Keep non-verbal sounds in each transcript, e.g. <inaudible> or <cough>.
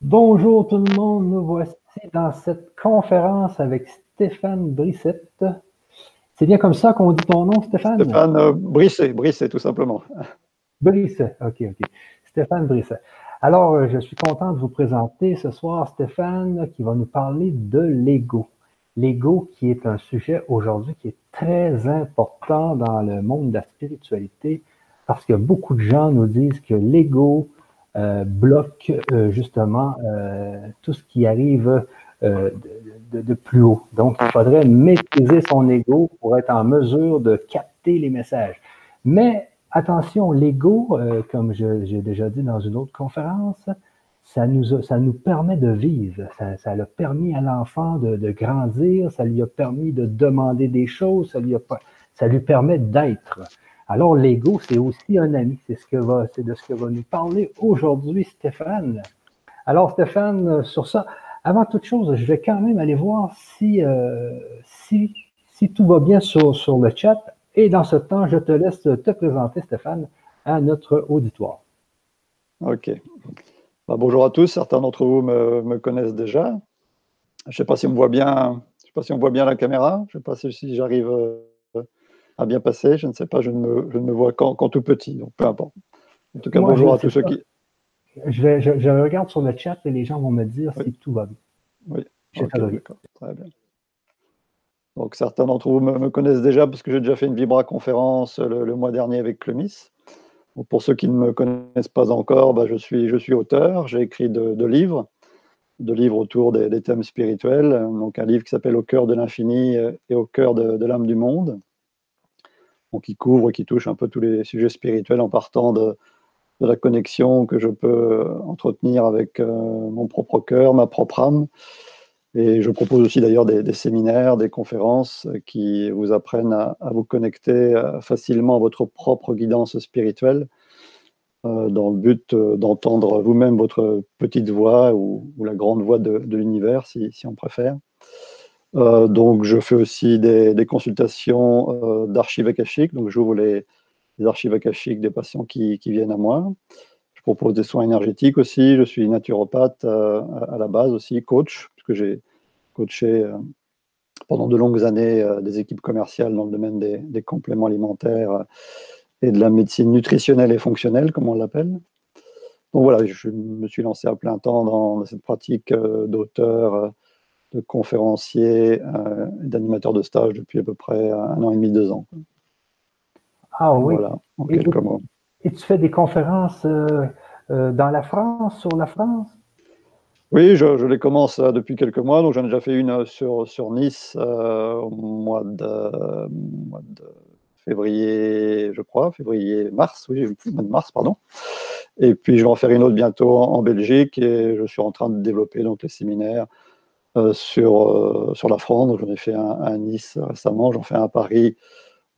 Bonjour tout le monde, nous voici dans cette conférence avec Stéphane Brissette. C'est bien comme ça qu'on dit ton nom, Stéphane? Stéphane euh, Brisset, Brisset, tout simplement. Brisset, ok, ok. Stéphane Brisset. Alors, euh, je suis content de vous présenter ce soir Stéphane qui va nous parler de l'ego. L'ego qui est un sujet aujourd'hui qui est très important dans le monde de la spiritualité parce que beaucoup de gens nous disent que l'ego, euh, bloque euh, justement euh, tout ce qui arrive de, plus haut. Donc, il faudrait maîtriser son ego pour être en mesure de capter les messages. Mais attention, l'ego, comme j'ai déjà dit dans une autre conférence, ça nous, ça nous permet de vivre. Ça, ça a permis à l'enfant de, de, grandir, ça lui a permis de demander des choses, ça lui, a, ça lui permet d'être. Alors, l'ego, c'est aussi un ami. C'est de ce que va nous parler aujourd'hui Stéphane. Alors, Stéphane, sur ça, avant toute chose, je vais quand même aller voir si, euh, tout va bien sur, le chat. Et dans ce temps, je te laisse te présenter, Stéphane, à notre auditoire. OK. Bah, bonjour à tous. Certains d'entre vous me, connaissent déjà. Je ne sais pas si on voit bien. Je sais pas si bien la caméra. Je ne sais pas si j'arrive euh, a bien passé. Je ne sais pas, je ne me, je ne me vois qu'en tout petit, donc peu importe. En tout cas, bonjour à tous ceux qui. Je, vais, je, regarde sur le chat et les gens vont me dire si tout va bien. Oui, très bien. Donc certains d'entre vous me, connaissent déjà parce que j'ai déjà fait une Vibra conférence le, mois dernier avec Clemis. pour ceux qui ne me connaissent pas encore, bah, je, suis, je suis auteur, j'ai écrit deux livres, de livres autour des, thèmes spirituels. Donc un livre qui s'appelle Au cœur de l'infini et au cœur de l'âme du monde qui couvre, qui touche un peu tous les sujets spirituels en partant de, la connexion que je peux entretenir avec euh, mon propre cœur, ma propre âme. Et je propose aussi d'ailleurs des, séminaires, des conférences qui vous apprennent à, vous connecter euh, facilement à votre propre guidance spirituelle, euh, dans le but d'entendre vous-même votre petite voix ou, la grande voix de, l'univers, si, on préfère. Euh, donc, je fais aussi des, consultations euh, d'archives akashiques. Donc, j'ouvre les, les, archives akashiques des patients qui, viennent à moi. Je propose des soins énergétiques aussi. Je suis naturopathe euh, à la base aussi, coach, puisque j'ai coaché pendant de longues années des équipes commerciales dans le domaine des, compléments alimentaires et de la médecine nutritionnelle et fonctionnelle, comme on l'appelle. Donc voilà, je me suis lancé à plein temps dans cette pratique d'auteur de conférencier euh, et d'animateur de stage depuis à peu près un an et demi, deux ans. Ah oui. Voilà, et, tu fais des conférences euh, euh, dans la France, sur la France? Oui, je, les commence depuis quelques mois. Donc j'en ai déjà fait une sur, sur Nice au mois de, mois de, février, je crois, février-mars, oui, mois de mars, pardon. Et puis je vais en faire une autre bientôt en, Belgique et je suis en train de développer donc les séminaires euh, sur, euh, sur la France. J'en ai fait un, à Nice récemment, j'en fais un à Paris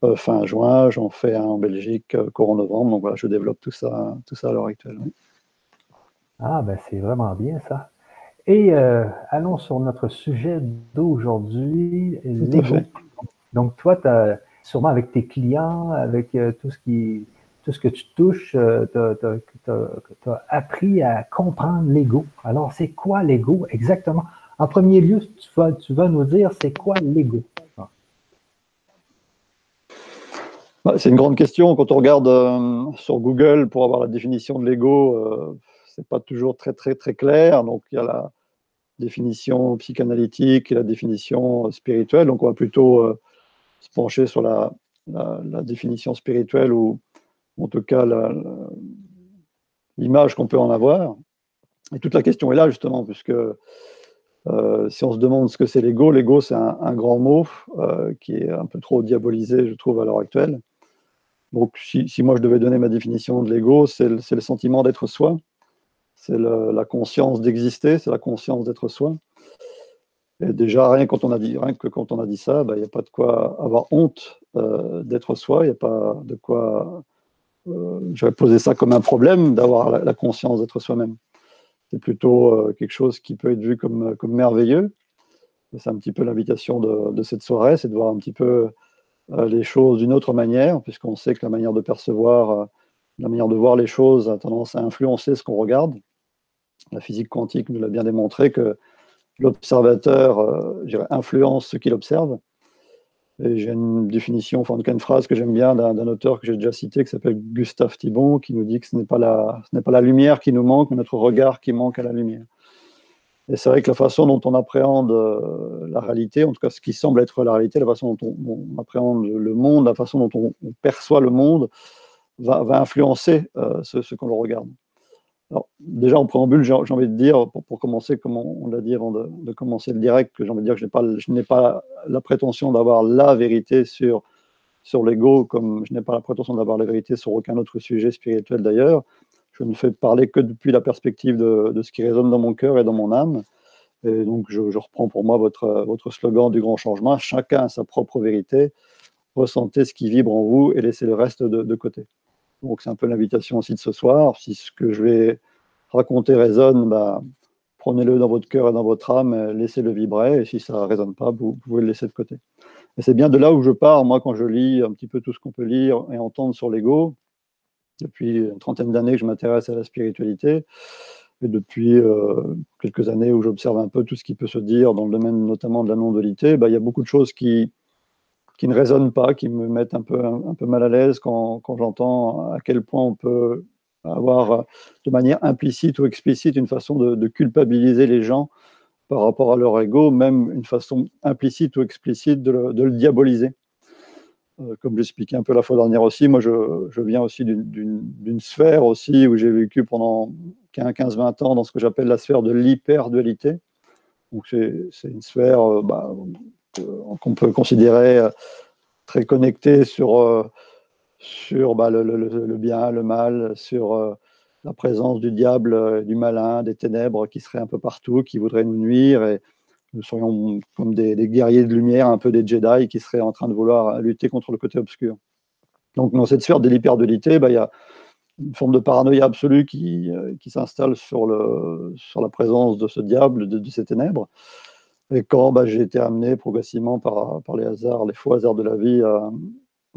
euh, fin juin, j'en fais un en Belgique courant novembre. Donc voilà, je développe tout ça, tout ça à l'heure actuelle. Ah, ben c'est vraiment bien ça. Et allons sur notre sujet d'aujourd'hui, Donc, toi, as, sûrement avec tes clients, avec tout, ce qui, tout ce que tu touches, tu as, appris à comprendre l'ego. Alors, c'est quoi l'ego exactement? En premier lieu, tu vas, nous dire, c'est quoi l'ego? C'est une grande question. Quand on regarde euh, sur Google pour avoir la définition de l'ego, euh, ce n'est pas toujours très, très, très clair. Donc, il y a la définition psychanalytique et la définition spirituelle. Donc, on va plutôt euh, se pencher sur la, définition spirituelle ou en tout cas l'image qu'on peut en avoir. Et toute la question est là, justement, puisque euh, si on se demande ce que c'est l'ego, l'ego c'est un, grand mot euh, qui est un peu trop diabolisé, je trouve, à l'heure actuelle. Donc, si, moi je devais donner ma définition de l'ego, c'est le, sentiment d'être soi, c'est la conscience d'exister, c'est la conscience d'être soi. Et déjà, rien, quand on a dit, rien que quand on a dit ça, bah, il n'y a pas de quoi avoir honte euh, d'être soi, il n'y a pas de quoi. J'avais posé ça comme un problème d'avoir la conscience d'être soi-même c'est plutôt euh, quelque chose qui peut être vu comme, comme merveilleux. C'est un petit peu l'invitation de, cette soirée, c'est de voir un petit peu euh, les choses d'une autre manière, puisqu'on sait que la manière de percevoir, euh, la manière de voir les choses a tendance à influencer ce qu'on regarde. La physique quantique nous l'a bien démontré que l'observateur influence ce qu'il observe. J'ai une définition, enfin en tout cas une phrase que j'aime bien d'un auteur que j'ai déjà cité qui s'appelle Gustave Thibon, qui nous dit que ce n'est pas, la, lumière qui nous manque, mais notre regard qui manque à la lumière. Et c'est vrai que la façon dont on appréhende euh, la réalité, en tout cas ce qui semble être la réalité, la façon dont on, appréhende le monde, la façon dont on, perçoit le monde, va, influencer euh, ce, ce qu'on le regarde. Alors, déjà en préambule, j'ai envie de dire, pour, commencer, comme on, l'a dit avant de, commencer le direct, que j'ai envie de dire que je n'ai pas, la prétention d'avoir la vérité sur, sur l'ego, comme je n'ai pas la prétention d'avoir la vérité sur aucun autre sujet spirituel d'ailleurs. Je ne fais parler que depuis la perspective de, ce qui résonne dans mon cœur et dans mon âme. Et donc, je, reprends pour moi votre, votre slogan du grand changement chacun a sa propre vérité. Ressentez ce qui vibre en vous et laissez le reste de côté. Donc c'est un peu l'invitation aussi de ce soir. Si ce que je vais raconter résonne, bah, prenez-le dans votre cœur et dans votre âme, laissez-le vibrer. Et si ça ne résonne pas, vous, pouvez le laisser de côté. Et c'est bien de là où je pars, moi, quand je lis un petit peu tout ce qu'on peut lire et entendre sur l'ego. Depuis une trentaine d'années que je m'intéresse à la spiritualité. Et depuis euh, quelques années où j'observe un peu tout ce qui peut se dire dans le domaine notamment de la non-dualité, bah, il y a beaucoup de choses qui, qui ne résonnent pas, qui me mettent un peu, un, peu mal à l'aise quand, quand j'entends à quel point on peut avoir euh, de manière implicite ou explicite une façon de, culpabiliser les gens par rapport à leur ego, même une façon implicite ou explicite de le, diaboliser. Euh, comme j'expliquais un peu la fois dernière aussi, moi je, je viens aussi d'une sphère aussi où j'ai vécu pendant 15-20 ans dans ce que j'appelle la sphère de l'hyper-dualité. C'est une sphère euh, bah, qu'on peut considérer euh, très connectée sur, euh, sur bah, le, bien, le mal, sur euh, la présence du diable, du malin, des ténèbres qui seraient un peu partout, qui voudraient nous nuire. Et nous serions comme des, guerriers de lumière, un peu des Jedi qui seraient en train de vouloir lutter contre le côté obscur. Donc dans cette sphère de l'hyperdualité, bah, il y a une forme de paranoïa absolue qui, qui s'installe sur, sur la présence de ce diable, de ces ténèbres. Et quand bah, j'ai été amené progressivement par, les hasards, les faux hasards de la vie,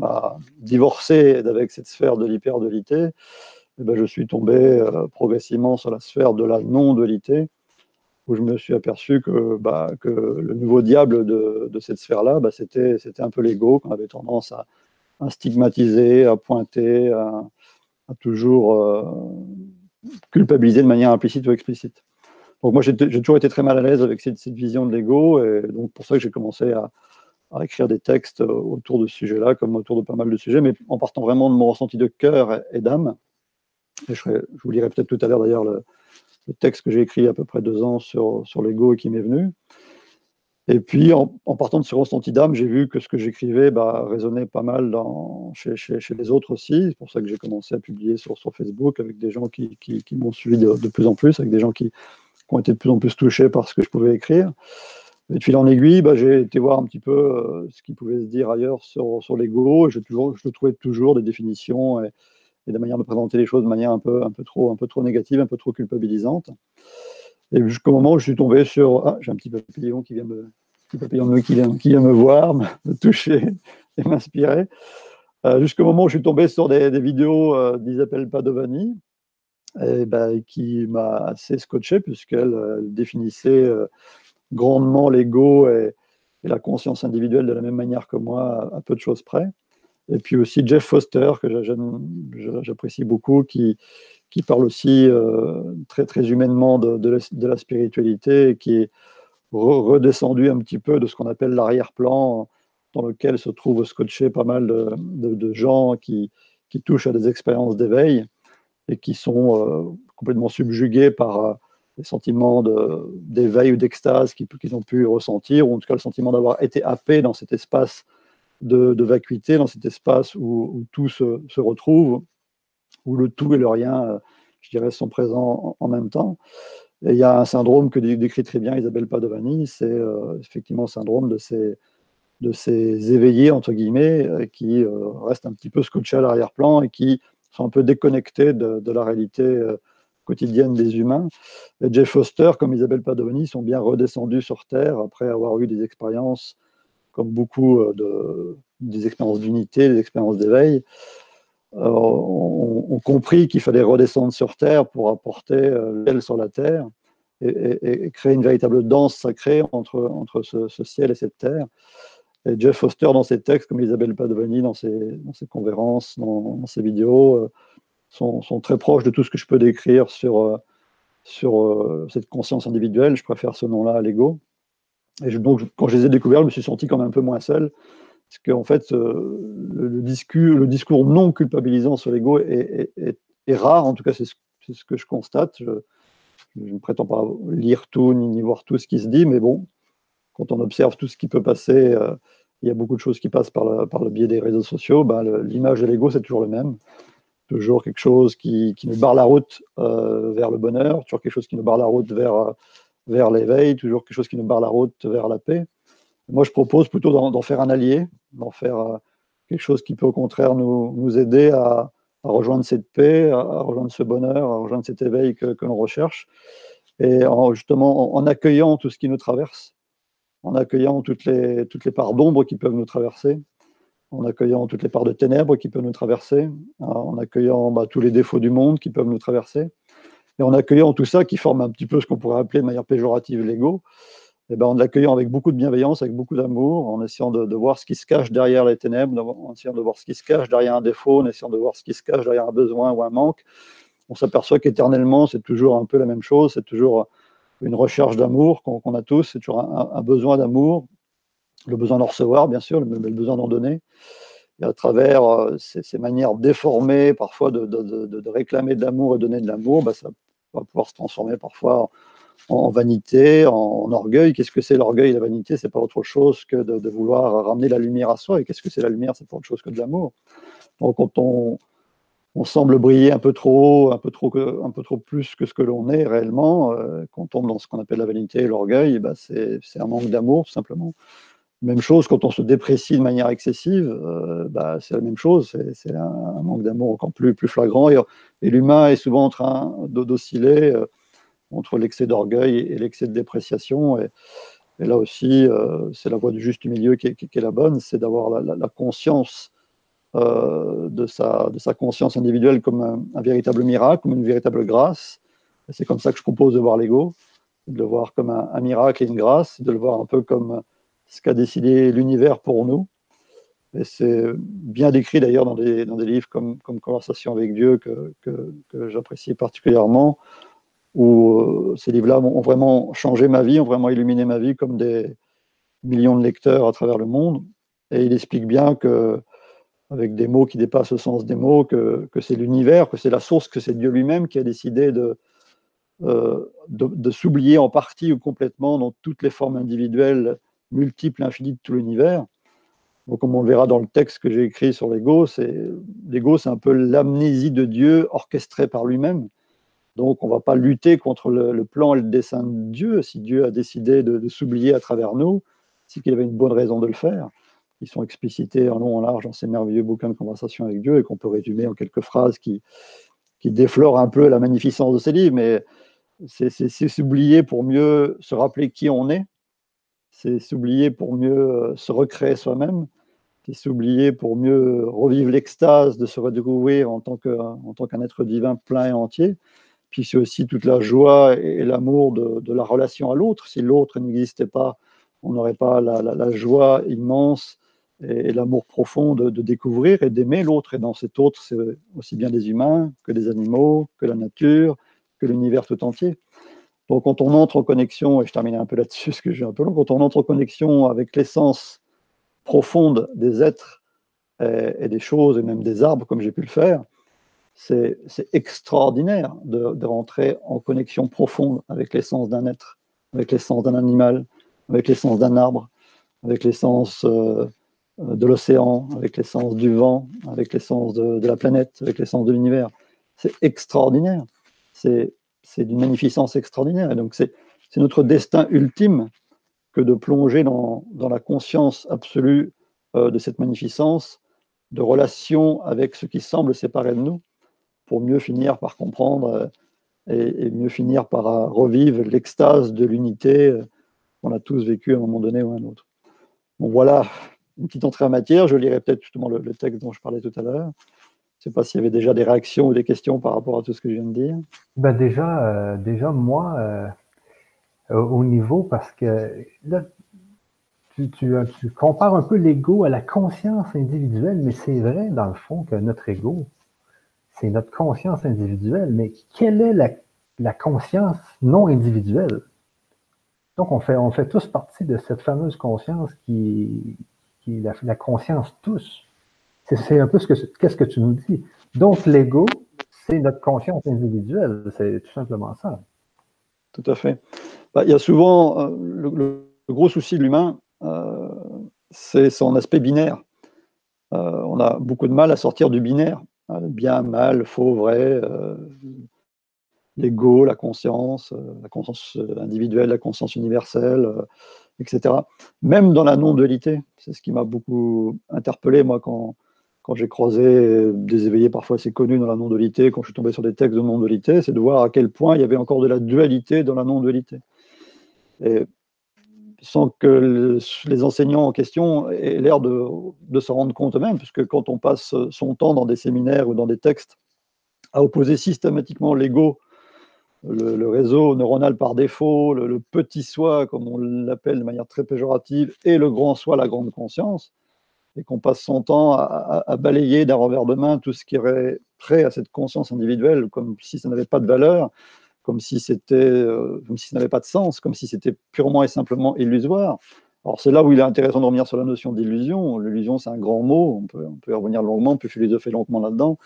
à, divorcer avec cette sphère de l'hyper-dualité, eh ben, je suis tombé euh, progressivement sur la sphère de la non-dualité, où je me suis aperçu que, bah, que le nouveau diable de, cette sphère-là, bah, c'était un peu l'ego, qu'on avait tendance à, stigmatiser, à pointer, à, à toujours euh, culpabiliser de manière implicite ou explicite. Donc moi, j'ai toujours été très mal à l'aise avec cette, vision de l'ego, et donc pour ça que j'ai commencé à, écrire des textes euh, autour de ce sujet-là, comme autour de pas mal de sujets, mais en partant vraiment de mon ressenti de cœur et, d'âme. Et je, vous lirai peut-être tout à l'heure d'ailleurs le, texte que j'ai écrit il y a à peu près deux ans sur, l'ego et qui m'est venu. Et puis, en, partant de ce ressenti d'âme, j'ai vu que ce que j'écrivais bah, résonnait pas mal chez, les autres aussi. C'est pour ça que j'ai commencé à publier sur, Facebook avec des gens qui, m'ont suivi de, plus en plus, avec des gens qui, ont de plus en plus touchés par ce que je pouvais écrire. Et de fil en aiguille, bah, j'ai été voir un petit peu euh, ce qui pouvait se dire ailleurs sur, l'ego. Je, trouvais toujours des définitions et, des manières de présenter les choses de manière un peu, trop, négative, un peu trop culpabilisante. Et jusqu'au moment où je suis tombé sur. Ah, j'ai un petit papillon qui vient me, voir, me toucher <laughs> et m'inspirer. Euh, jusqu'au moment où je suis tombé sur des, des vidéos euh, d'Isabelle Padovani, et ben, qui m'a assez scotché puisqu'elle euh, définissait euh, grandement l'ego et, la conscience individuelle de la même manière que moi, à, peu de choses près. Et puis aussi Jeff Foster, que j'apprécie beaucoup, qui, qui parle aussi euh, très, très humainement de, de, la, spiritualité et qui est redescendu un petit peu de ce qu'on appelle l'arrière-plan, dans lequel se trouvent scotchés pas mal de, de gens qui, qui, touchent à des expériences d'éveil et qui sont euh, complètement subjugués par euh, les sentiments d'éveil ou d'extase qu'ils ont pu ressentir, ou en tout cas le sentiment d'avoir été happé dans cet espace de, vacuité, dans cet espace où, tout se, retrouve, où le tout et le rien, euh, je dirais, sont présents en, même temps. Et il y a un syndrome que décrit très bien Isabelle Padovani, c'est effectivement le syndrome de ces, de ces éveillés, entre guillemets, qui restent un petit peu scotchés à l'arrière-plan et qui sont un peu déconnectés de, la réalité euh, quotidienne des humains. Et Jeff Foster, comme Isabelle Padovani, sont bien redescendus sur Terre après avoir eu des expériences, comme beaucoup euh, de, des expériences d'unité, des expériences d'éveil, ont, compris qu'il fallait redescendre sur Terre pour apporter l'aile sur la Terre et, créer une véritable danse sacrée entre, entre ce, ciel et cette Terre. Jeff Foster, dans ses textes, comme Isabelle Padovani, dans ses, conférences, dans, ses vidéos, sont, sont, très proches de tout ce que je peux décrire sur, sur cette conscience individuelle. Je préfère ce nom-là à l'ego. Et donc, quand je les ai découverts, je me suis senti quand même un peu moins seul. Parce qu'en fait, euh, le, discours, le, discours, non culpabilisant sur l'ego est, rare. En tout cas, c'est ce, que je constate. Je, ne prétends pas lire tout ni, voir tout ce qui se dit, mais bon, quand on observe tout ce qui peut passer, euh, il y a beaucoup de choses qui passent par le, par le biais des réseaux sociaux. Ben, L'image de l'ego, c'est toujours le même. Toujours quelque chose qui, qui nous barre la route euh, vers le bonheur, toujours quelque chose qui nous barre la route vers vers l'éveil, toujours quelque chose qui nous barre la route vers la paix. Moi, je propose plutôt d'en faire un allié, d'en faire euh, quelque chose qui peut au contraire nous, nous aider à, rejoindre cette paix, à, rejoindre ce bonheur, à rejoindre cet éveil que, que l'on recherche, et en, justement en, accueillant tout ce qui nous traverse, en accueillant toutes les, toutes les parts d'ombre qui peuvent nous traverser, en accueillant toutes les parts de ténèbres qui peuvent nous traverser, en accueillant bah, tous les défauts du monde qui peuvent nous traverser, et en accueillant tout ça qui forme un petit peu ce qu'on pourrait appeler de manière péjorative l'ego, et eh ben en l'accueillant avec beaucoup de bienveillance, avec beaucoup d'amour, en essayant de, voir ce qui se cache derrière les ténèbres, en essayant de voir ce qui se cache derrière un défaut, en essayant de voir ce qui se cache derrière un besoin ou un manque, on s'aperçoit qu'éternellement, c'est toujours un peu la même chose, c'est toujours une recherche d'amour qu'on a tous, c'est toujours un, besoin d'amour, le besoin d'en recevoir, bien sûr, le, le besoin d'en donner. Et à travers euh, ces, manières déformées, parfois, de, réclamer de l'amour et donner de l'amour, bah, ça va pouvoir se transformer parfois en, vanité, en, orgueil. Qu'est-ce que c'est l'orgueil la vanité? C'est pas autre chose que de, vouloir ramener la lumière à soi. Et qu'est-ce que c'est la lumière? C'est pas autre chose que de l'amour. Donc, quand on, on, semble briller un peu trop, un peu trop, un peu trop plus que ce que l'on est réellement, euh, quand on tombe dans ce qu'on appelle la vanité et l'orgueil, bah, c'est un manque d'amour, simplement. Même chose quand on se déprécie de manière excessive, euh, bah, c'est la même chose, c'est un, manque d'amour encore plus, flagrant. Et, l'humain est souvent en train d'osciller euh, entre l'excès d'orgueil et, l'excès de dépréciation. Et, là aussi, c'est la voie du juste milieu qui est, la bonne, c'est d'avoir la, conscience de, sa, de sa conscience individuelle comme un, véritable miracle, comme une véritable grâce. C'est comme ça que je propose de voir l'ego, de le voir comme un, un, miracle et une grâce, de le voir un peu comme ce qu'a décidé l'univers pour nous. Et c'est bien décrit d'ailleurs dans des, dans des livres comme, comme Conversation avec Dieu que, que, j'apprécie particulièrement, où euh, ces livres-là ont vraiment changé ma vie, ont vraiment illuminé ma vie comme des millions de lecteurs à travers le monde. Et il explique bien que, avec des mots qui dépassent le sens des mots, que, c'est l'univers, que c'est la source, que c'est Dieu lui-même qui a décidé de, euh, de, de s'oublier en partie ou complètement dans toutes les formes individuelles multiple, infini de tout l'univers. Donc, comme on le verra dans le texte que j'ai écrit sur l'ego, c'est l'ego, c'est un peu l'amnésie de Dieu orchestrée par lui-même. Donc, on ne va pas lutter contre le, plan et le dessein de Dieu. Si Dieu a décidé de, s'oublier à travers nous, c'est qu'il avait une bonne raison de le faire. Ils sont explicités en long, en large dans ces merveilleux bouquins de conversation avec Dieu et qu'on peut résumer en quelques phrases qui, qui déflorent un peu la magnificence de ces livres. Mais c'est s'oublier pour mieux se rappeler qui on est c'est s'oublier pour mieux euh, se recréer soi-même, c'est s'oublier pour mieux revivre l'extase de se redécouvrir en tant qu'un être divin plein et entier. Puis c'est aussi toute la joie et l'amour de, la relation à l'autre. Si l'autre n'existait pas, on n'aurait pas la, joie immense et, l'amour profond de, découvrir et d'aimer l'autre. Et dans cet autre, c'est aussi bien des humains que des animaux, que la nature, que l'univers tout entier. Donc, quand on entre en connexion, et je termine un peu là-dessus, <laughs> parce que j'ai un peu long, quand on entre en connexion avec l'essence profonde des êtres et, des choses, et même des arbres, comme j'ai pu le faire, c'est extraordinaire de, rentrer en connexion profonde avec l'essence d'un être, avec l'essence d'un animal, avec l'essence d'un arbre, avec l'essence euh, de l'océan, avec l'essence du vent, avec l'essence de, la planète, avec l'essence de l'univers. C'est extraordinaire. C'est d'une magnificence extraordinaire. Et donc, c'est notre destin ultime que de plonger dans, la conscience absolue euh, de cette magnificence, de relation avec ce qui semble séparer de nous, pour mieux finir par comprendre euh, et, mieux finir par euh, revivre l'extase de l'unité qu'on a tous vécu à un moment donné ou à un autre. Bon, voilà une petite entrée en matière. Je lirai peut-être justement le, le texte dont je parlais tout à l'heure. Je ne sais pas s'il y avait déjà des réactions ou des questions par rapport à tout ce que je viens de dire. Ben déjà, euh, déjà, moi, euh, au niveau, parce que là, tu, compares un peu l'ego à la conscience individuelle, mais c'est vrai, dans le fond, que notre ego, c'est notre conscience individuelle. Mais quelle est la, la conscience non individuelle? Donc, on fait, on fait tous partie de cette fameuse conscience qui, est la, conscience tous. C'est un peu ce que qu'est-ce que tu nous dis. Donc, l'ego, c'est notre conscience individuelle. C'est tout simplement ça. Tout à fait. Bah, il y a souvent euh, le, gros souci de l'humain, euh, c'est son aspect binaire. Euh, on a beaucoup de mal à sortir du binaire. Bien, mal, faux, vrai, l'ego, la conscience, la conscience individuelle, la conscience universelle, etc. Même dans la non-dualité. C'est ce qui m'a beaucoup interpellé, moi, quand, quand j'ai croisé des éveillés parfois assez connus dans la non-dualité, quand je suis tombé sur des textes de non-dualité, c'est de voir à quel point il y avait encore de la dualité dans la non-dualité. Et sans que les enseignants en question aient l'air de, de s'en rendre compte eux-mêmes, puisque quand on passe son temps dans des séminaires ou dans des textes à opposer systématiquement l'ego le, réseau neuronal par défaut, le, petit soi, comme on l'appelle de manière très péjorative, et le grand soi, la grande conscience, et qu'on passe son temps à, balayer d'un revers de main tout ce qui est prêt à cette conscience individuelle, comme si ça n'avait pas de valeur, comme si c'était, euh, comme si ça n'avait pas de sens, comme si c'était purement et simplement illusoire. Alors c'est là où il est intéressant de revenir sur la notion d'illusion. L'illusion, c'est un grand mot, on peut, on peut y revenir longuement, on peut philosopher longuement là-dedans.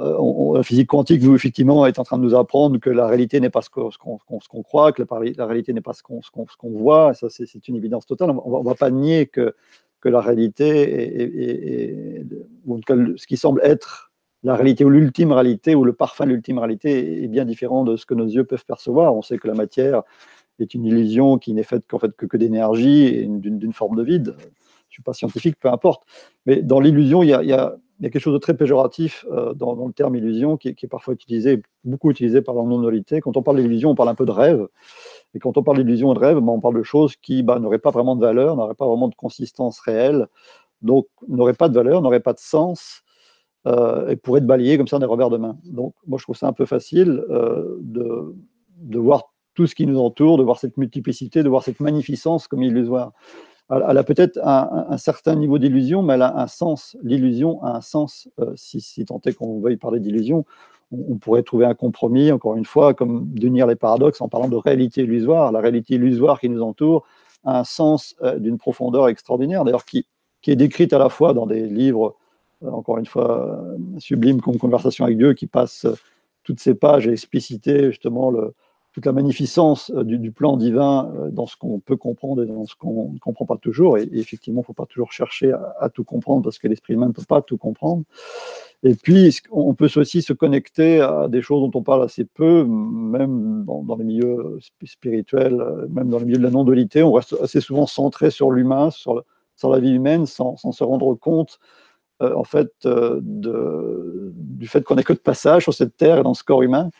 Euh, la physique quantique, nous, effectivement, est en train de nous apprendre que la réalité n'est pas ce qu'on croit, que la, réalité n'est pas ce qu'on voit. Ça, c'est une évidence totale. On ne va pas nier que, la réalité, est, ou en tout cas, ce qui semble être la réalité ou l'ultime réalité ou le parfum de l'ultime réalité est bien différent de ce que nos yeux peuvent percevoir. On sait que la matière est une illusion qui n'est faite qu'en fait que, d'énergie et d'une forme de vide. Je ne suis pas scientifique, peu importe. Mais dans l'illusion, il y a quelque chose de très péjoratif euh, dans, le terme illusion qui, est parfois utilisé, beaucoup utilisé par la non-dualité. Quand on parle d'illusion, on parle un peu de rêve. Et quand on parle d'illusion et de rêve, ben, on parle de choses qui bah, n'auraient pas vraiment de valeur, n'auraient pas vraiment de consistance réelle, donc n'auraient pas de valeur, n'auraient pas de sens, euh, et pourraient être balayées comme ça des revers de main. Donc moi je trouve ça un peu facile euh, de voir tout ce qui nous entoure, de voir cette multiplicité, de voir cette magnificence comme illusoire elle a peut-être un, certain niveau d'illusion, mais elle a un sens. L'illusion a un sens, euh, si, tant est qu'on veuille parler d'illusion. On, pourrait trouver un compromis, encore une fois, comme d'unir les paradoxes en parlant de réalité illusoire. La réalité illusoire qui nous entoure a un sens euh, d'une profondeur extraordinaire, d'ailleurs, qui, est décrite à la fois dans des livres, euh, encore une fois, sublimes comme Conversation avec Dieu, qui passent toutes ces pages à expliciter justement le, toute la magnificence euh, du, plan divin euh, dans ce qu'on peut comprendre et dans ce qu'on ne comprend pas toujours. Et, effectivement, il ne faut pas toujours chercher à, tout comprendre parce que l'esprit humain ne peut pas tout comprendre. Et puis, on peut aussi se connecter à des choses dont on parle assez peu, même dans, les milieux spirituels, euh, même dans les milieux de la non-dualité. On reste assez souvent centré sur l'humain, sur, la vie humaine, sans, se rendre compte en fait, du fait qu'on n'est que de passage sur cette terre et dans ce corps humain.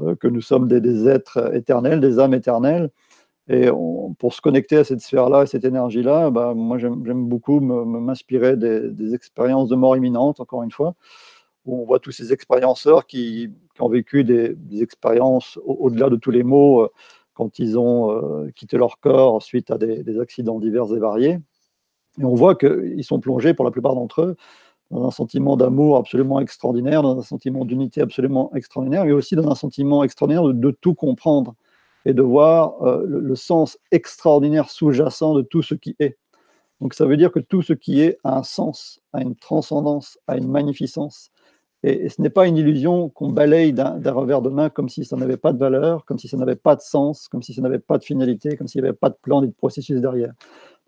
Euh, que nous sommes des, êtres éternels, des âmes éternelles. Et pour se connecter à cette sphère-là, à cette énergie-là, bah, moi j'aime beaucoup m'inspirer des, expériences de mort imminente, encore une fois, où on voit tous ces expérienceurs qui, ont vécu des, expériences au-delà de tous les maux euh, quand ils ont euh, quitté leur corps suite à des accidents divers et variés. Et on voit qu'ils sont plongés, pour la plupart d'entre eux, dans un sentiment d'amour absolument extraordinaire, dans un sentiment d'unité absolument extraordinaire, mais aussi dans un sentiment extraordinaire de, tout comprendre et de voir euh, le, sens extraordinaire sous-jacent de tout ce qui est. Donc ça veut dire que tout ce qui est a un sens, a une transcendance, a une magnificence. Et, ce n'est pas une illusion qu'on balaye d'un revers de main comme si ça n'avait pas de valeur, comme si ça n'avait pas de sens, comme si ça n'avait pas de finalité, comme s'il n'y avait pas de plan ni de processus derrière.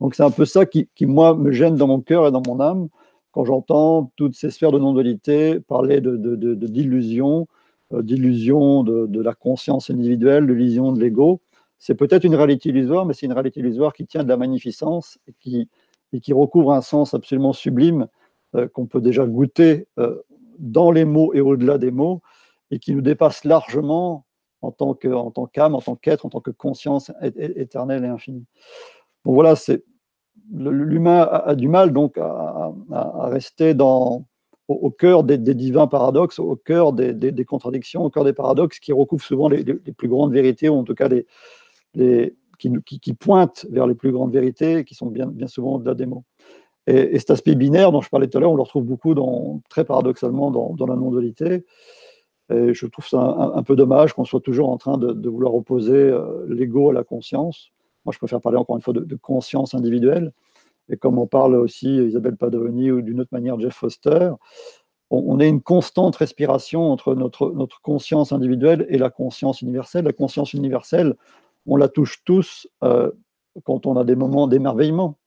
Donc c'est un peu ça qui, qui, moi, me gêne dans mon cœur et dans mon âme, quand j'entends toutes ces sphères de non-dualité parler d'illusion, de, de, d'illusion de, de, la conscience individuelle, de de l'ego, c'est peut-être une réalité illusoire, mais c'est une réalité illusoire qui tient de la magnificence et qui, et qui recouvre un sens absolument sublime euh, qu'on peut déjà goûter euh, dans les mots et au-delà des mots, et qui nous dépasse largement en tant qu'âme, en tant qu'être, en tant que conscience éternelle et infinie. Bon voilà, c'est l'humain a, du mal donc à, rester dans, au, cœur des, divins paradoxes, au cœur des, contradictions, au cœur des paradoxes qui recouvrent souvent les, plus grandes vérités, ou en tout cas qui, pointent vers les plus grandes vérités, qui sont bien, bien souvent au-delà des mots. Et, cet aspect binaire dont je parlais tout à l'heure, on le retrouve beaucoup, dans, très paradoxalement, dans, la non-dualité. Et je trouve ça un, peu dommage qu'on soit toujours en train de, vouloir opposer euh, l'ego à la conscience. Moi, je préfère parler encore une fois de, conscience individuelle. Et comme on parle aussi Isabelle Padovani ou d'une autre manière Jeff Foster, on, est une constante respiration entre notre, conscience individuelle et la conscience universelle. La conscience universelle, on la touche tous euh, quand on a des moments d'émerveillement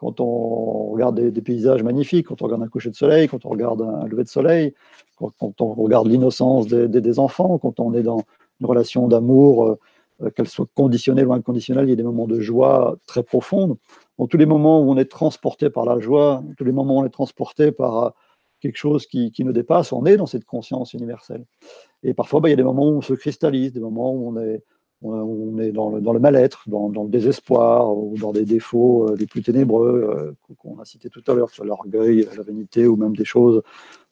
quand on regarde des, paysages magnifiques, quand on regarde un coucher de soleil, quand on regarde un lever de soleil, quand, on regarde l'innocence des, enfants, quand on est dans une relation d'amour, euh, qu'elle soit conditionnelle ou inconditionnelle, il y a des moments de joie très profondes. En tous les moments où on est transporté par la joie, tous les moments où on est transporté par euh, quelque chose qui, nous dépasse, on est dans cette conscience universelle. Et parfois, bah, il y a des moments où on se cristallise, des moments où on est on est dans le, mal-être, dans, le désespoir ou dans des défauts euh, les plus ténébreux qu'on a cités tout à l'heure, sur l'orgueil, la vanité ou même des choses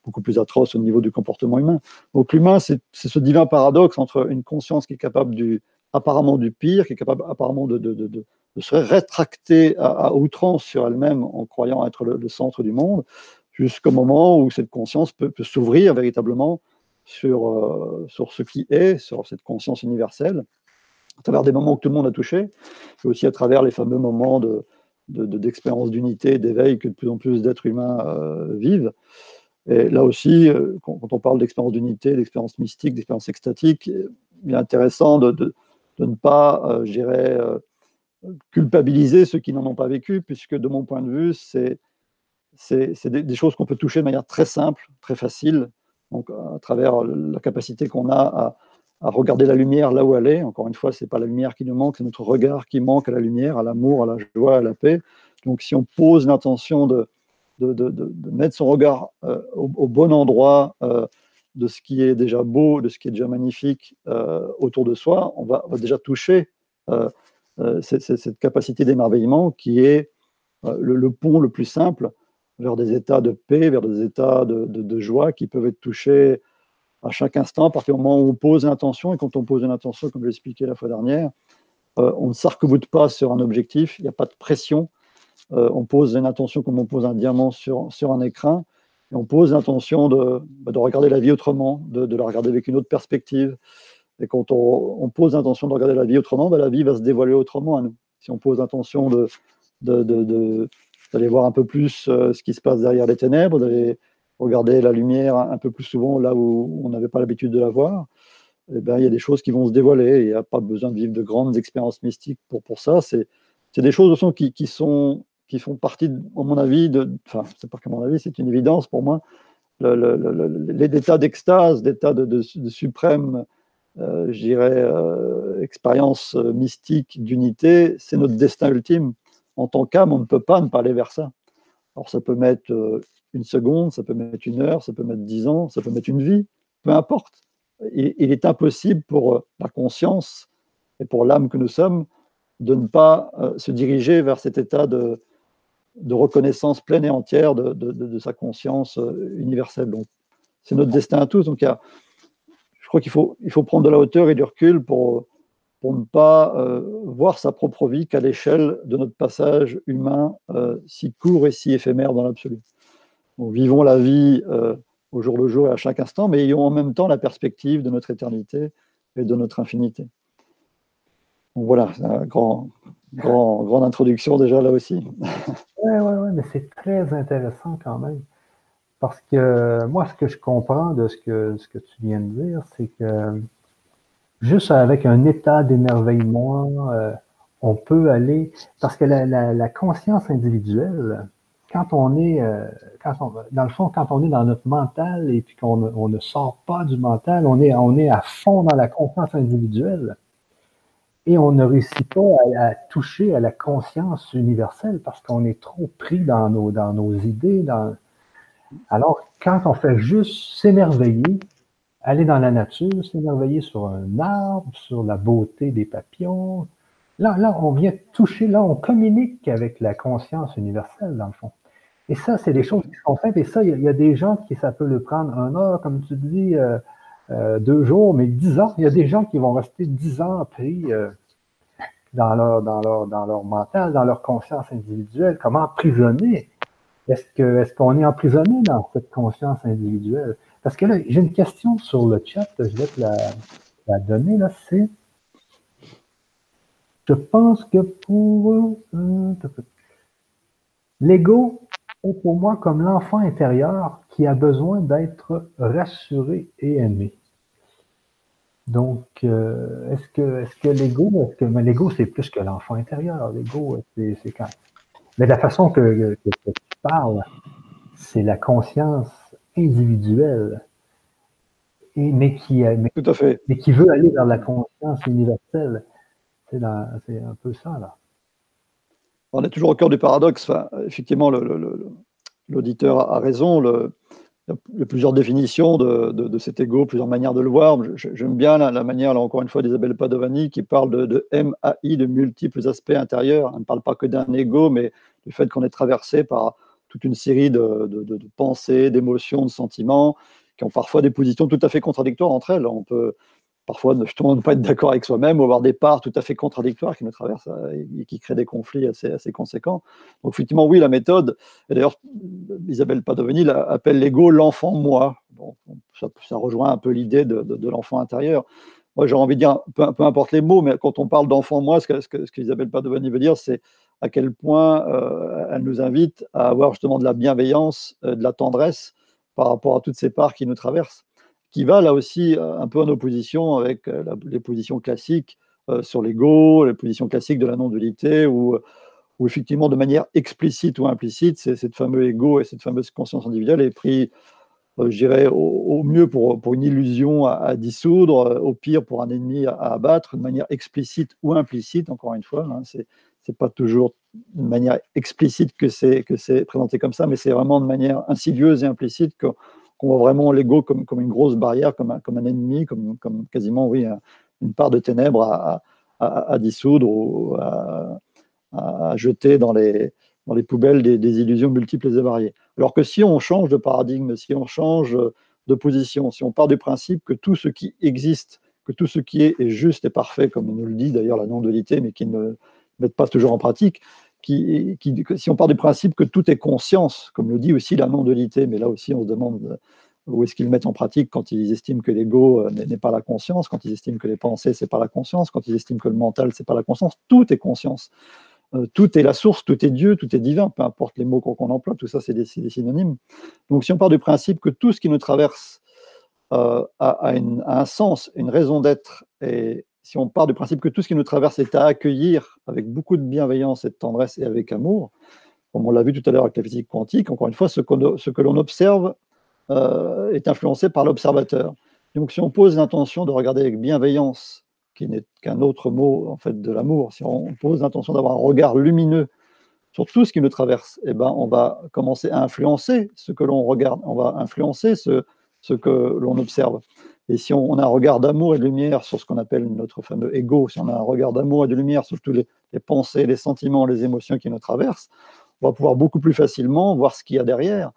beaucoup plus atroces au niveau du comportement humain. Donc l'humain, c'est ce divin paradoxe entre une conscience qui est capable du, apparemment du pire, qui est capable apparemment de, se rétracter à, outrance sur elle-même en croyant être le, centre du monde, jusqu'au moment où cette conscience peut, s'ouvrir véritablement sur, euh, sur ce qui est, sur cette conscience universelle à travers des moments que tout le monde a touchés, mais aussi à travers les fameux moments de, d'expérience d'unité, d'éveil que de plus en plus d'êtres humains euh, vivent. Et là aussi, euh, quand, on parle d'expérience d'unité, d'expérience mystique, d'expérience extatique, il est intéressant de, ne pas, euh, je dirais, culpabiliser ceux qui n'en ont pas vécu, puisque de mon point de vue, c'est, des, des, choses qu'on peut toucher de manière très simple, très facile, donc à travers la capacité qu'on a à, regarder la lumière là où elle est. Encore une fois, ce n'est pas la lumière qui nous manque, c'est notre regard qui manque à la lumière, à l'amour, à la joie, à la paix. Donc si on pose l'intention de, de, de, mettre son regard euh, au, bon endroit euh, de ce qui est déjà beau, de ce qui est déjà magnifique euh, autour de soi, on va, déjà toucher cette, capacité d'émerveillement qui est le, pont le plus simple vers des états de paix, vers des états de, joie qui peuvent être touchés à chaque instant, à partir du moment où on pose l'intention, et quand on pose une intention, comme je l'ai expliqué la fois dernière, euh, on ne s'arc-boute pas sur un objectif, il n'y a pas de pression. Euh, on pose une intention comme on pose un diamant sur, sur un écran, on pose l'intention de, bah, de, regarder la vie autrement, de, la regarder avec une autre perspective. Et quand on, pose l'intention de regarder la vie autrement, bah, la vie va se dévoiler autrement à nous. Si on pose l'intention de, d'aller voir un peu plus euh, ce qui se passe derrière les ténèbres, d'aller regarder la lumière un peu plus souvent là où on n'avait pas l'habitude de la voir, eh ben, il y a des choses qui vont se dévoiler. Il n'y a pas besoin de vivre de grandes expériences mystiques pour, pour ça. C'est des choses qui, qui, sont, qui font partie, à mon avis, enfin, c'est pas que mon avis, c'est une évidence pour moi. les états d'extase, d'état de, de, suprême, euh, je dirais, euh, expérience mystique d'unité, c'est notre destin ultime. En tant qu'âme, on ne peut pas ne pas aller vers ça. Alors ça peut mettre euh, une seconde, ça peut mettre une heure, ça peut mettre dix ans, ça peut mettre une vie, peu importe. Il, est impossible pour euh, la conscience et pour l'âme que nous sommes de ne pas euh, se diriger vers cet état de, reconnaissance pleine et entière de, sa conscience euh, universelle. Donc, c'est notre destin à tous. Donc, je crois qu'il faut, il faut prendre de la hauteur et du recul pour, pour ne pas voir sa propre vie qu'à l'échelle de notre passage humain si court et si éphémère dans l'absolu vivons la vie euh, au jour le jour et à chaque instant, mais ayons en même temps la perspective de notre éternité et de notre infinité. Donc voilà, une grand, grand, grande introduction déjà là aussi. Oui, oui, oui, mais c'est très intéressant quand même. Parce que moi, ce que je comprends de ce que, ce que tu viens de dire, c'est que juste avec un état d'émerveillement, euh, on peut aller. Parce que la, conscience individuelle, quand on est, euh, quand dans le fond, quand on est dans notre mental et puis qu'on on ne sort pas du mental, on est, on est à fond dans la conscience individuelle et on ne réussit pas à, toucher à la conscience universelle parce qu'on est trop pris dans nos, dans nos idées. Alors, quand on fait juste s'émerveiller, aller dans la nature, s'émerveiller sur un arbre, sur la beauté des papillons, Là, là, on vient toucher, là, on communique avec la conscience universelle, dans le fond. Et ça, c'est des choses qui sont simples. Et ça, il y, a des gens qui, ça peut le prendre un heure, comme tu dis, euh, euh, deux jours, mais dix ans. Il y a des gens qui vont rester dix ans pris dans, leur, dans, leur, dans leur mental, dans leur conscience individuelle. Comment emprisonner? Est-ce que est-ce qu'on est emprisonné dans cette conscience individuelle? Parce que là, j'ai une question sur le chat, je vais te la, la donner, là, c'est je pense que pour euh, l'ego est pour moi comme l'enfant intérieur qui a besoin d'être rassuré et aimé. Donc, euh, est-ce que, est-ce que l'ego, est-ce que, mais l'ego, c'est plus que l'enfant intérieur. L'ego, c'est, c'est quand. Mais la façon que, que, tu parles, c'est la conscience individuelle. Et, mais qui, mais, Tout à fait. mais qui veut aller vers la conscience universelle. C'est, un peu ça, là. On est toujours au cœur du paradoxe. effectivement, l'auditeur a raison. Le, il y a plusieurs définitions de, cet ego, plusieurs manières de le voir. J'aime bien la, manière, là encore une fois, d'Isabelle Padovani qui parle de, de, MAI, de multiples aspects intérieurs. Elle ne parle pas que d'un ego, mais du fait qu'on est traversé par toute une série de, pensées, d'émotions, de sentiments qui ont parfois des positions tout à fait contradictoires entre elles. On peut, parfois justement ne pas être d'accord avec soi-même ou avoir des parts tout à fait contradictoires qui nous traversent euh, et qui créent des conflits assez, conséquents. Donc effectivement, oui, la méthode, et d'ailleurs Isabelle Padovani appelle l'ego l'enfant moi. ça, rejoint un peu l'idée de, l'enfant intérieur. Moi, j'aurais envie de dire, peu, importe les mots, mais quand on parle d'enfant moi, ce que, ce, que, ce qu'Isabelle Padovani veut dire, c'est à quel point euh, elle nous invite à avoir justement de la bienveillance, euh, de la tendresse par rapport à toutes ces parts qui nous traversent qui va là aussi euh, un peu en opposition avec euh, les positions classiques euh, sur l'ego, les positions classiques de la non-dualité, où, effectivement, de manière explicite ou implicite, cette fameux ego et cette fameuse conscience individuelle est pris, je dirais, au, mieux pour, pour, une illusion à, dissoudre, au pire pour un ennemi à, abattre, de manière explicite ou implicite, encore une fois. Hein, c'est c'est pas toujours de manière explicite que c'est présenté comme ça, mais c'est vraiment de manière insidieuse et implicite que qu'on voit vraiment l'ego comme, comme une grosse barrière, comme un, comme un ennemi, comme, comme quasiment oui, une part de ténèbres à, dissoudre ou à, jeter dans les, dans les poubelles des, illusions multiples et variées. Alors que si on change de paradigme, si on change de position, si on part du principe que tout ce qui existe, que tout ce qui est est juste et parfait, comme nous le dit d'ailleurs la non-dualité, mais qui ne met pas toujours en pratique, si on part du principe que tout est conscience, comme le dit aussi la non-dualité, mais là aussi on se demande où est-ce qu'ils mettent en pratique quand ils estiment que l'ego euh, n'est pas la conscience, quand ils estiment que les pensées c'est pas la conscience, quand ils estiment que le mental c'est pas la conscience, tout est conscience. Euh, tout est la source, tout est Dieu, tout est divin, peu importe les mots qu'on emploie, tout ça c'est des, synonymes. Donc si on part du principe que tout ce qui nous traverse euh, a, un sens, une raison d'être et si on part du principe que tout ce qui nous traverse est à accueillir avec beaucoup de bienveillance et de tendresse et avec amour, comme on l'a vu tout à l'heure avec la physique quantique, encore une fois, ce, que l'on observe euh, est influencé par l'observateur. Donc si on pose l'intention de regarder avec bienveillance, qui n'est qu'un autre mot en fait de l'amour, si on pose l'intention d'avoir un regard lumineux sur tout ce qui nous traverse, eh ben, on va commencer à influencer ce que l'on regarde, on va influencer ce, ce que l'on observe. Et si on, a un regard d'amour et de lumière sur ce qu'on appelle notre fameux ego, si on a un regard d'amour et de lumière sur toutes les, pensées, les sentiments, les émotions qui nous traversent, on va pouvoir beaucoup plus facilement voir ce qu'il y a derrière,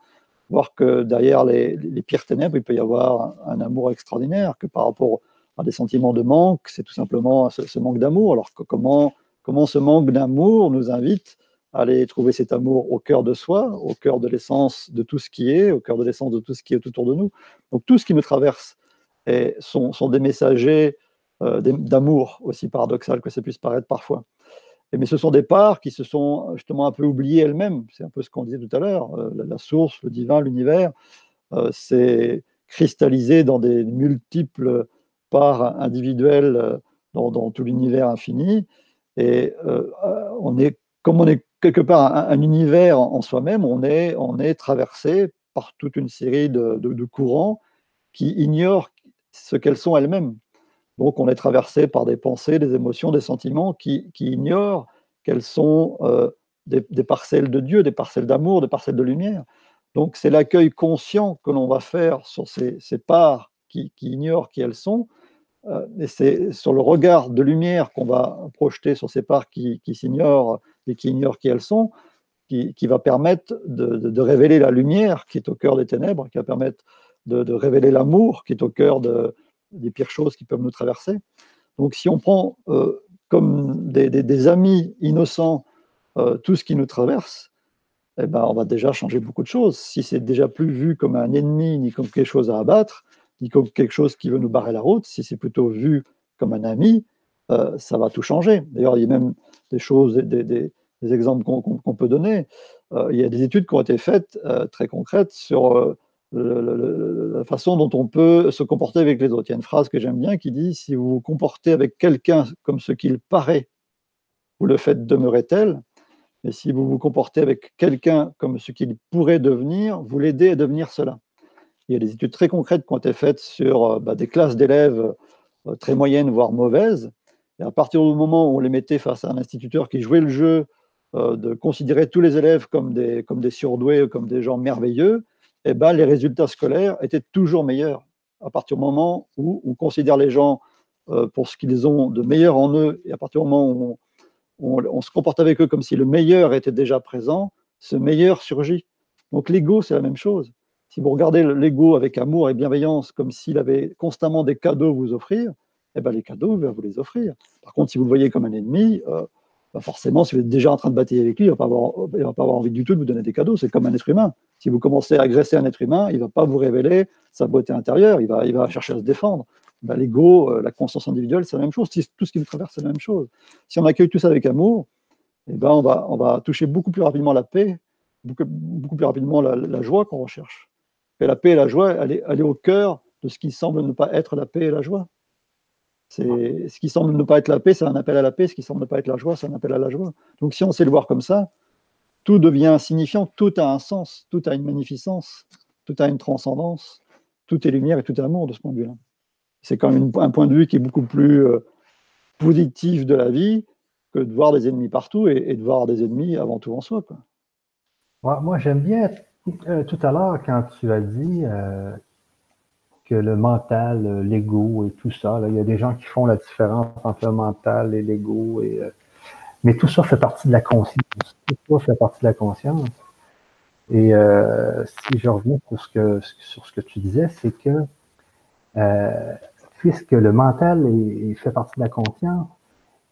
voir que derrière les, pires ténèbres, il peut y avoir un, amour extraordinaire, que par rapport à des sentiments de manque, c'est tout simplement ce, manque d'amour. Alors comment, comment ce manque d'amour nous invite à aller trouver cet amour au cœur de soi, au cœur de l'essence de tout ce qui est, au cœur de l'essence de tout ce qui est autour de nous. Donc tout ce qui nous traverse et sont, des messagers euh, d'amour, aussi paradoxal que ça puisse paraître parfois. Mais ce sont des parts qui se sont justement un peu oubliées elles-mêmes. C'est un peu ce qu'on disait tout à l'heure. Euh, la, source, le divin, l'univers, euh, c'est cristallisé dans des multiples parts individuelles dans, tout l'univers infini. Et on est, comme on est quelque part un, univers en, soi-même, on est, traversé par toute une série de courants qui ignorent ce qu'elles sont elles-mêmes. Donc on est traversé par des pensées, des émotions, des sentiments qui, ignorent qu'elles sont euh, des, parcelles de Dieu, des parcelles d'amour, des parcelles de lumière. Donc c'est l'accueil conscient que l'on va faire sur ces, parts qui, ignorent qui elles sont, euh, et c'est sur le regard de lumière qu'on va projeter sur ces parts qui, s'ignorent et qui ignorent qui elles sont, qui, va permettre de, révéler la lumière qui est au cœur des ténèbres, qui va permettre de, révéler l'amour qui est au cœur des pires choses qui peuvent nous traverser. Donc si on prend euh, comme des, amis innocents euh, tout ce qui nous traverse, eh ben, on va déjà changer beaucoup de choses. Si c'est déjà plus vu comme un ennemi, ni comme quelque chose à abattre, ni comme quelque chose qui veut nous barrer la route, si c'est plutôt vu comme un ami, euh, ça va tout changer. D'ailleurs, il y a même des choses, des, exemples qu'on peut donner. Il y a des études qui ont été faites très concrètes sur la façon dont on peut se comporter avec les autres. Il y a une phrase que j'aime bien qui dit si vous vous comportez avec quelqu'un comme ce qu'il paraît, vous le faites demeurer tel, mais si vous vous comportez avec quelqu'un comme ce qu'il pourrait devenir, vous l'aidez à devenir cela. Il y a des études très concrètes qui ont été faites sur bah, des classes d'élèves très moyennes, voire mauvaises, et à partir du moment où on les mettait face à un instituteur qui jouait le jeu euh, de considérer tous les élèves comme des, comme des surdoués, comme des gens merveilleux, eh ben, les résultats scolaires étaient toujours meilleurs. À partir du moment où on considère les gens euh, pour ce qu'ils ont de meilleur en eux, et à partir du moment où on, se comporte avec eux comme si le meilleur était déjà présent, ce meilleur surgit. Donc l'ego, c'est la même chose. Si vous regardez l'ego avec amour et bienveillance, comme s'il avait constamment des cadeaux à vous offrir, eh ben, les cadeaux, il va vous les offrir. Par contre, si vous le voyez comme un ennemi, euh, forcément, si vous êtes déjà en train de batailler avec lui, il ne va, pas avoir envie du tout de vous donner des cadeaux. C'est comme un être humain. Si vous commencez à agresser un être humain, il ne va pas vous révéler sa beauté intérieure, il va, il va chercher à se défendre. Bah, l'ego, euh, la conscience individuelle, c'est la même chose. Tout ce qui nous traverse, c'est la même chose. Si on accueille tout ça avec amour, eh ben, on, va, on va toucher beaucoup plus rapidement la paix, beaucoup, plus rapidement la, joie qu'on recherche. Et la paix et la joie, elle est au cœur de ce qui semble ne pas être la paix et la joie. C'est ce qui semble ne pas être la paix, c'est un appel à la paix. Ce qui semble ne pas être la joie, c'est un appel à la joie. Donc, si on sait le voir comme ça, tout devient signifiant, tout a un sens, tout a une magnificence, tout a une transcendance, tout est lumière et tout est amour de ce point de vue-là. C'est quand même un point de vue qui est beaucoup plus euh, positif de la vie que de voir des ennemis partout et, de voir des ennemis avant tout en soi. Moi, j'aime bien euh, tout à l'heure quand tu as dit euh, le mental, euh, l'ego et tout ça, il y a des gens qui font la différence entre le mental et l'ego. Euh, mais tout ça fait partie de la conscience. Tout ça fait partie de la conscience. Et euh, si je reviens sur ce que, sur ce que tu disais, c'est que puisque le mental fait partie de la conscience,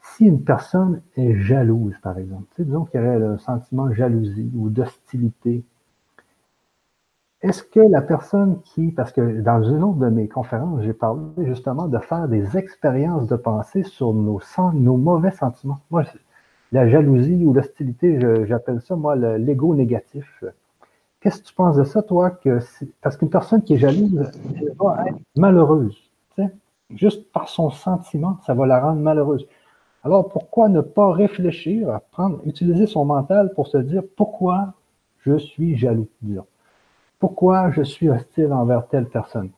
si une personne est jalouse, par exemple, disons y aurait un sentiment de jalousie ou d'hostilité est-ce que la personne qui, parce que dans une autre de mes conférences, j'ai parlé justement de faire des expériences de pensée sur nos, mauvais sentiments. Moi, la jalousie ou l'hostilité, j'appelle ça, moi, l'ego négatif. Qu'est-ce que tu penses de ça, toi? Parce qu'une personne qui est jalouse, elle va être malheureuse. Juste par son sentiment, ça va la rendre malheureuse. Alors, pourquoi ne pas réfléchir prendre, utiliser son mental pour se dire pourquoi je suis jaloux, pourquoi je suis hostile envers telle personne.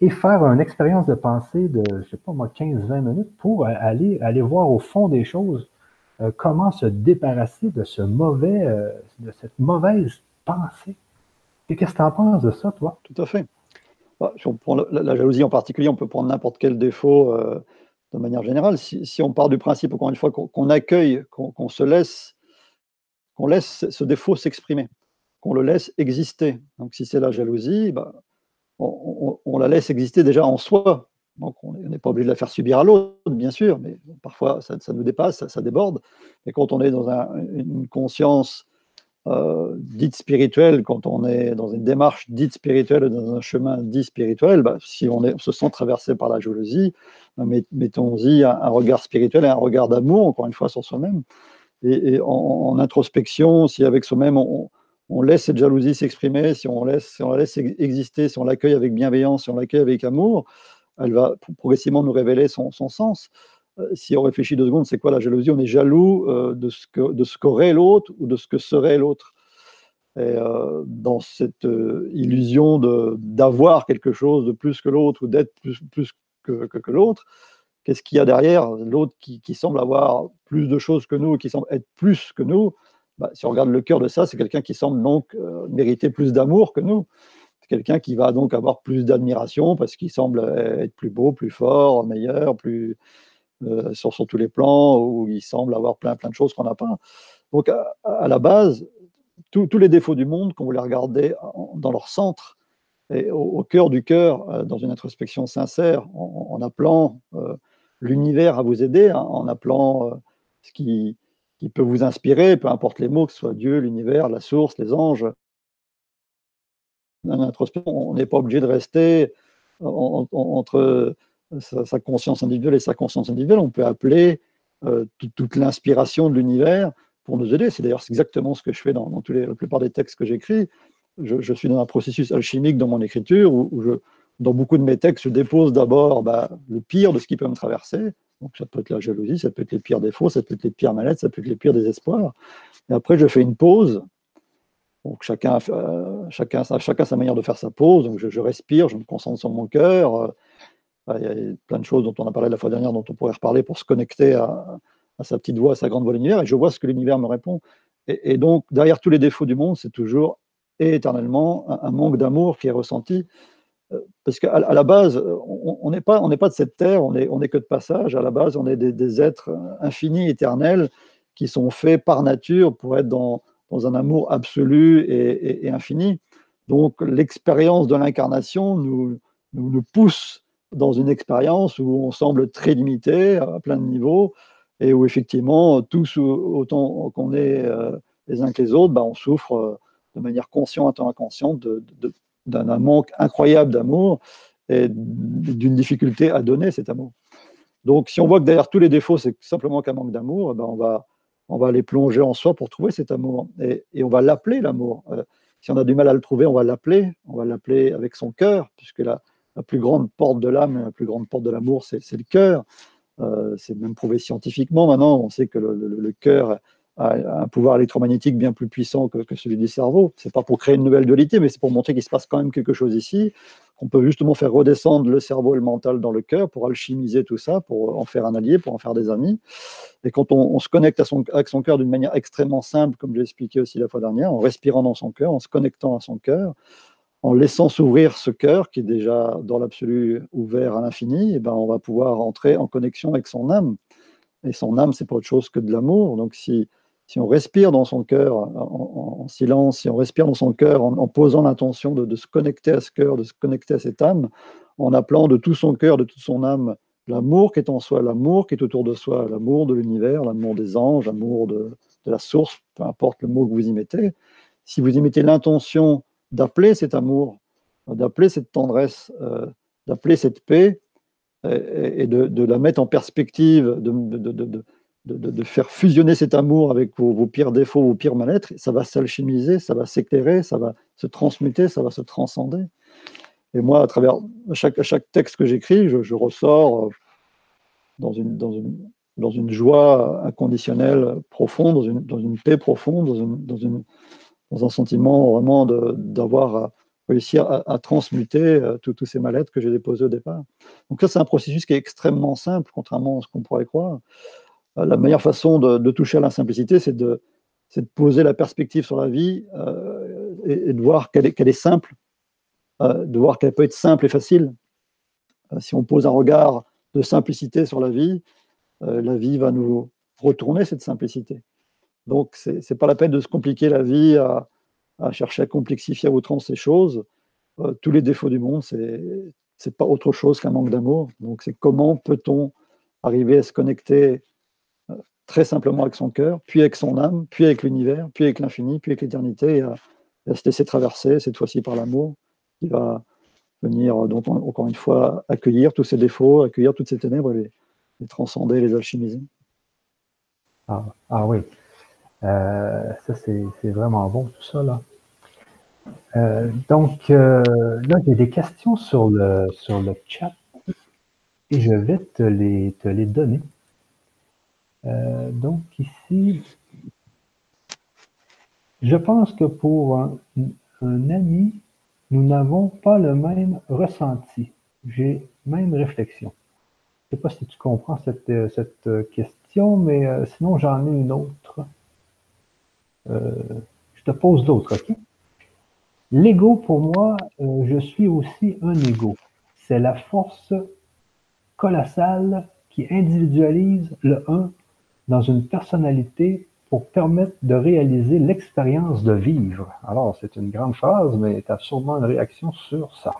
Et faire une expérience de pensée de, je sais pas moi, 15-20 minutes pour aller, aller voir au fond des choses euh, comment se débarrasser de ce mauvais, euh, de cette mauvaise pensée. Et qu'est-ce que tu en penses de ça, toi? Tout à fait. Bah, on prend la, jalousie en particulier, on peut prendre n'importe quel défaut euh, de manière générale. Si, on part du principe, encore une fois, qu'on accueille, qu'on se laisse, qu'on laisse ce défaut s'exprimer qu'on le laisse exister. Donc si c'est la jalousie, bah, on, la laisse exister déjà en soi. Donc on n'est pas obligé de la faire subir à l'autre, bien sûr, mais parfois ça, nous dépasse, ça, déborde. Et quand on est dans une conscience euh, dite spirituelle, quand on est dans une démarche dite spirituelle, dans un chemin dit spirituel, bah, si on, se sent traversé par la jalousie, bah, mettons-y un, regard spirituel et un regard d'amour, encore une fois, sur soi-même. Et, en, introspection, si avec soi-même on, on laisse cette jalousie s'exprimer, si on laisse, on la laisse exister, si on l'accueille avec bienveillance, si on l'accueille avec amour, elle va progressivement nous révéler son, sens. Euh, si on réfléchit deux secondes, c'est quoi la jalousie? On est jaloux euh, de ce que, de ce qu'aurait l'autre ou de ce que serait l'autre. Et euh, dans cette illusion d'avoir quelque chose de plus que l'autre ou d'être plus, plus que, que, l'autre, qu'est-ce qu'il y a derrière? L'autre qui, semble avoir plus de choses que nous, qui semble être plus que nous, bah, si on regarde le cœur de ça, c'est quelqu'un qui semble donc euh, mériter plus d'amour que nous. C'est quelqu'un qui va donc avoir plus d'admiration parce qu'il semble être plus beau, plus fort, meilleur, plus euh, sur, tous les plans, ou il semble avoir plein, plein de choses qu'on n'a pas. Donc à, la base, tous les défauts du monde, quand vous les regardez dans leur centre, et au, cœur du cœur, euh, dans une introspection sincère, en, appelant euh, l'univers à vous aider, hein, en appelant euh, ce qui, qui, peut vous inspirer, peu importe les mots, que ce soit Dieu, l'univers, la source, les anges. on n'est pas obligé de rester entre sa, conscience individuelle et sa conscience individuelle. On peut appeler toute, l'inspiration de l'univers pour nous aider. C'est d'ailleurs exactement ce que je fais dans, tous les, la plupart des textes que j'écris je, suis dans un processus alchimique dans mon écriture où, dans beaucoup de mes textes, je dépose d'abord bah, le pire de ce qui peut me traverser. Ça peut être la jalousie, ça peut être les pires défauts, ça peut être les pires maladies, ça peut être les pires désespoirs. Et après, je fais une pause. Donc chacun, euh, chacun sa manière de faire sa pause. Donc je, respire, je me concentre sur mon cœur. Euh, il y a plein de choses dont on a parlé la fois dernière, dont on pourrait reparler pour se connecter à, sa petite voix, à sa grande voix de l'univers. Et je vois ce que l'univers me répond. et, donc, derrière tous les défauts du monde, c'est toujours et éternellement un, manque d'amour qui est ressenti. Euh, parce qu'à la base, on n'est pas, on pas de cette terre, on n'est on est que de passage. À la base, on est des, êtres infinis, éternels, qui sont faits par nature pour être dans, dans un amour absolu et, infini. Donc l'expérience de l'incarnation nous, nous, pousse dans une expérience où on semble très limité à plein de niveaux et où effectivement, tous autant qu'on est euh, les uns que les autres, bah, on souffre euh, de manière consciente ou inconsciente d'un manque incroyable d'amour et d'une difficulté à donner cet amour. Donc, si on voit que derrière tous les défauts, c'est simplement qu'un manque d'amour, ben on, va, on va aller plonger en soi pour trouver cet amour. Et, et on va l'appeler l'amour. Euh, si on a du mal à le trouver, on va l'appeler. On va l'appeler avec son cœur, puisque la, la plus grande porte de l'âme, la plus grande porte de l'amour, c'est le cœur. Euh, c'est même prouvé scientifiquement maintenant. On sait que le, le cœur un pouvoir électromagnétique bien plus puissant que, celui du cerveau. C'est pas pour créer une nouvelle dualité, mais c'est pour montrer qu'il se passe quand même quelque chose ici. On peut justement faire redescendre le cerveau et le mental dans le cœur pour alchimiser tout ça, pour en faire un allié, pour en faire des amis. Et quand on, se connecte à son, avec son cœur d'une manière extrêmement simple, comme j'ai expliqué aussi la fois dernière, en respirant dans son cœur, en se connectant à son cœur, en laissant s'ouvrir ce cœur qui est déjà dans l'absolu ouvert à l'infini, eh ben on va pouvoir entrer en connexion avec son âme. Et son âme, c'est pas autre chose que de l'amour. Donc si si on respire dans son cœur en, silence, si on respire dans son cœur en, posant l'intention de, se connecter à ce cœur, de se connecter à cette âme, en appelant de tout son cœur, de toute son âme, l'amour qui est en soi, l'amour qui est autour de soi, l'amour de l'univers, l'amour des anges, l'amour de, la source, peu importe le mot que vous y mettez, si vous y mettez l'intention d'appeler cet amour, d'appeler cette tendresse, euh, d'appeler cette paix, et, de, la mettre en perspective, de, de, faire fusionner cet amour avec vos, pires défauts, vos pires mal-être, ça va s'alchimiser, ça va s'éclairer, ça va se transmuter, ça va se transcender. Et moi, à travers chaque, chaque texte que j'écris, je, ressors euh, dans une, dans, une, dans une joie inconditionnelle profonde, dans une, dans une paix profonde, dans, une, dans, un sentiment vraiment d'avoir réussi à, à, transmuter euh, tous ces mal-être que j'ai déposés au départ. Donc ça, c'est un processus qui est extrêmement simple, contrairement à ce qu'on pourrait croire. Euh, la meilleure façon de, toucher à la simplicité, c'est de, poser la perspective sur la vie euh, et, de voir qu'elle est, simple, euh, de voir qu'elle peut être simple et facile. si on pose un regard de simplicité sur la vie, la vie va nous retourner cette simplicité. Donc, ce n'est pas la peine de se compliquer la vie à, chercher à complexifier à outrance ces choses. tous les défauts du monde, ce n'est pas autre chose qu'un manque d'amour. Donc, c'est comment peut-on arriver à se connecter très simplement avec son cœur, puis avec son âme, puis avec l'univers, puis avec l'infini, puis avec l'éternité, et, à, se laisser traverser, cette fois-ci par l'amour, qui va venir, donc, encore une fois, accueillir tous ces défauts, accueillir toutes ces ténèbres, les, transcender, les alchimiser. Ah, ah oui, euh, ça c'est vraiment bon tout ça là. Euh, donc euh, là, j'ai des questions sur le, chat et je vais te les donner. Euh, donc ici, je pense que pour un, ami, nous n'avons pas le même ressenti. J'ai même réflexion. Je ne sais pas si tu comprends cette, euh, cette question, mais euh, sinon j'en ai une autre. je te pose l'autre, OK? L'ego, pour moi, je suis aussi un ego. C'est la force colossale qui individualise le un dans une personnalité pour permettre de réaliser l'expérience de vivre. Alors, c'est une grande phrase, mais tu as sûrement une réaction sur ça.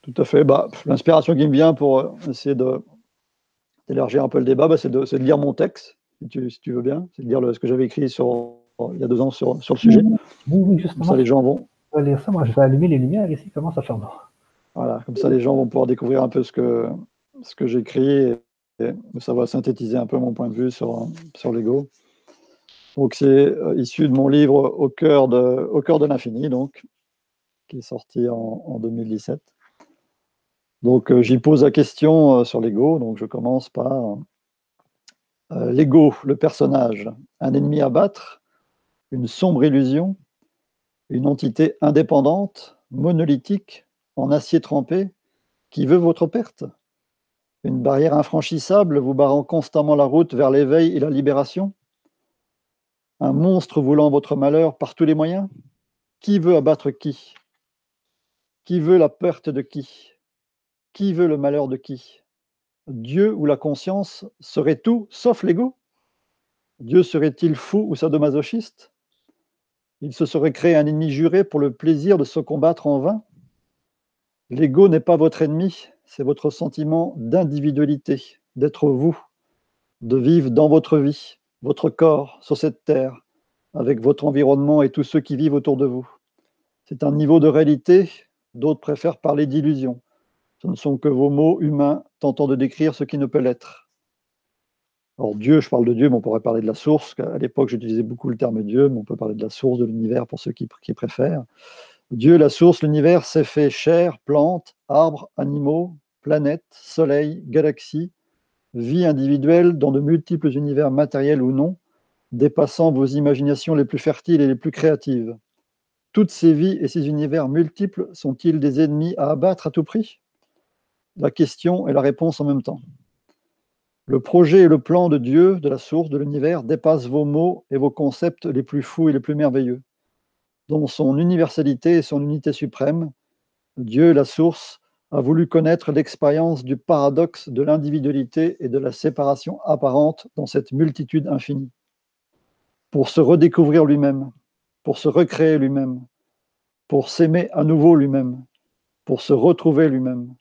Tout à fait. Bah, L'inspiration qui me vient pour euh, essayer d'élargir un peu le débat, bah, c'est de, de, lire mon texte, si tu, si tu veux bien. C'est de lire le, ce que j'avais écrit sur, il y a deux ans sur, sur le sujet. Oui, oui, justement. Comme ça, les gens vont. Je vais lire ça. Moi, je vais allumer les lumières ici. Comment ça fait Voilà, comme ça, les gens vont pouvoir découvrir un peu ce que, ce que j'écris et, ça va synthétiser un peu mon point de vue sur, sur l'ego. Donc c'est euh, issu de mon livre Au cœur de, l'infini, donc, qui est sorti en, 2017. Donc euh, j'y pose la question euh, sur l'ego. Donc je commence par l'ego, le personnage, un ennemi à battre, une sombre illusion, une entité indépendante, monolithique, en acier trempé, qui veut votre perte. Une barrière infranchissable vous barrant constamment la route vers l'éveil et la libération. Un monstre voulant votre malheur par tous les moyens. Qui veut abattre qui? Qui veut la perte de qui? Qui veut le malheur de qui? Dieu ou la conscience serait tout sauf l'ego? Dieu serait-il fou ou sadomasochiste? Il se serait créé un ennemi juré pour le plaisir de se combattre en vain? L'ego n'est pas votre ennemi, c'est votre sentiment d'individualité, d'être vous, de vivre dans votre vie votre corps sur cette terre, avec votre environnement et tous ceux qui vivent autour de vous. C'est un niveau de réalité, d'autres préfèrent parler d'illusion. Ce ne sont que vos mots humains tentant de décrire ce qui ne peut l'être. Alors Dieu, je parle de Dieu, mais on pourrait parler de la source. À l'époque, j'utilisais beaucoup le terme Dieu, mais on peut parler de la source de l'univers pour ceux qui, qui préfèrent. Dieu, la source, l'univers s'est fait chair, plantes, arbres, animaux, planètes, soleil, galaxies, vie individuelle dans de multiples univers matériels ou non, dépassant vos imaginations les plus fertiles et les plus créatives. Toutes ces vies et ces univers multiples sont-ils des ennemis à abattre à tout prix? La question et la réponse en même temps. Le projet et le plan de Dieu, de la source, de l'univers, dépassent vos mots et vos concepts les plus fous et les plus merveilleux. Dans son universalité et son unité suprême, Dieu, la source, a voulu connaître l'expérience du paradoxe de l'individualité et de la séparation apparente dans cette multitude infinie. Pour se redécouvrir lui-même, pour se recréer lui-même, pour s'aimer à nouveau lui-même, pour se retrouver lui-même,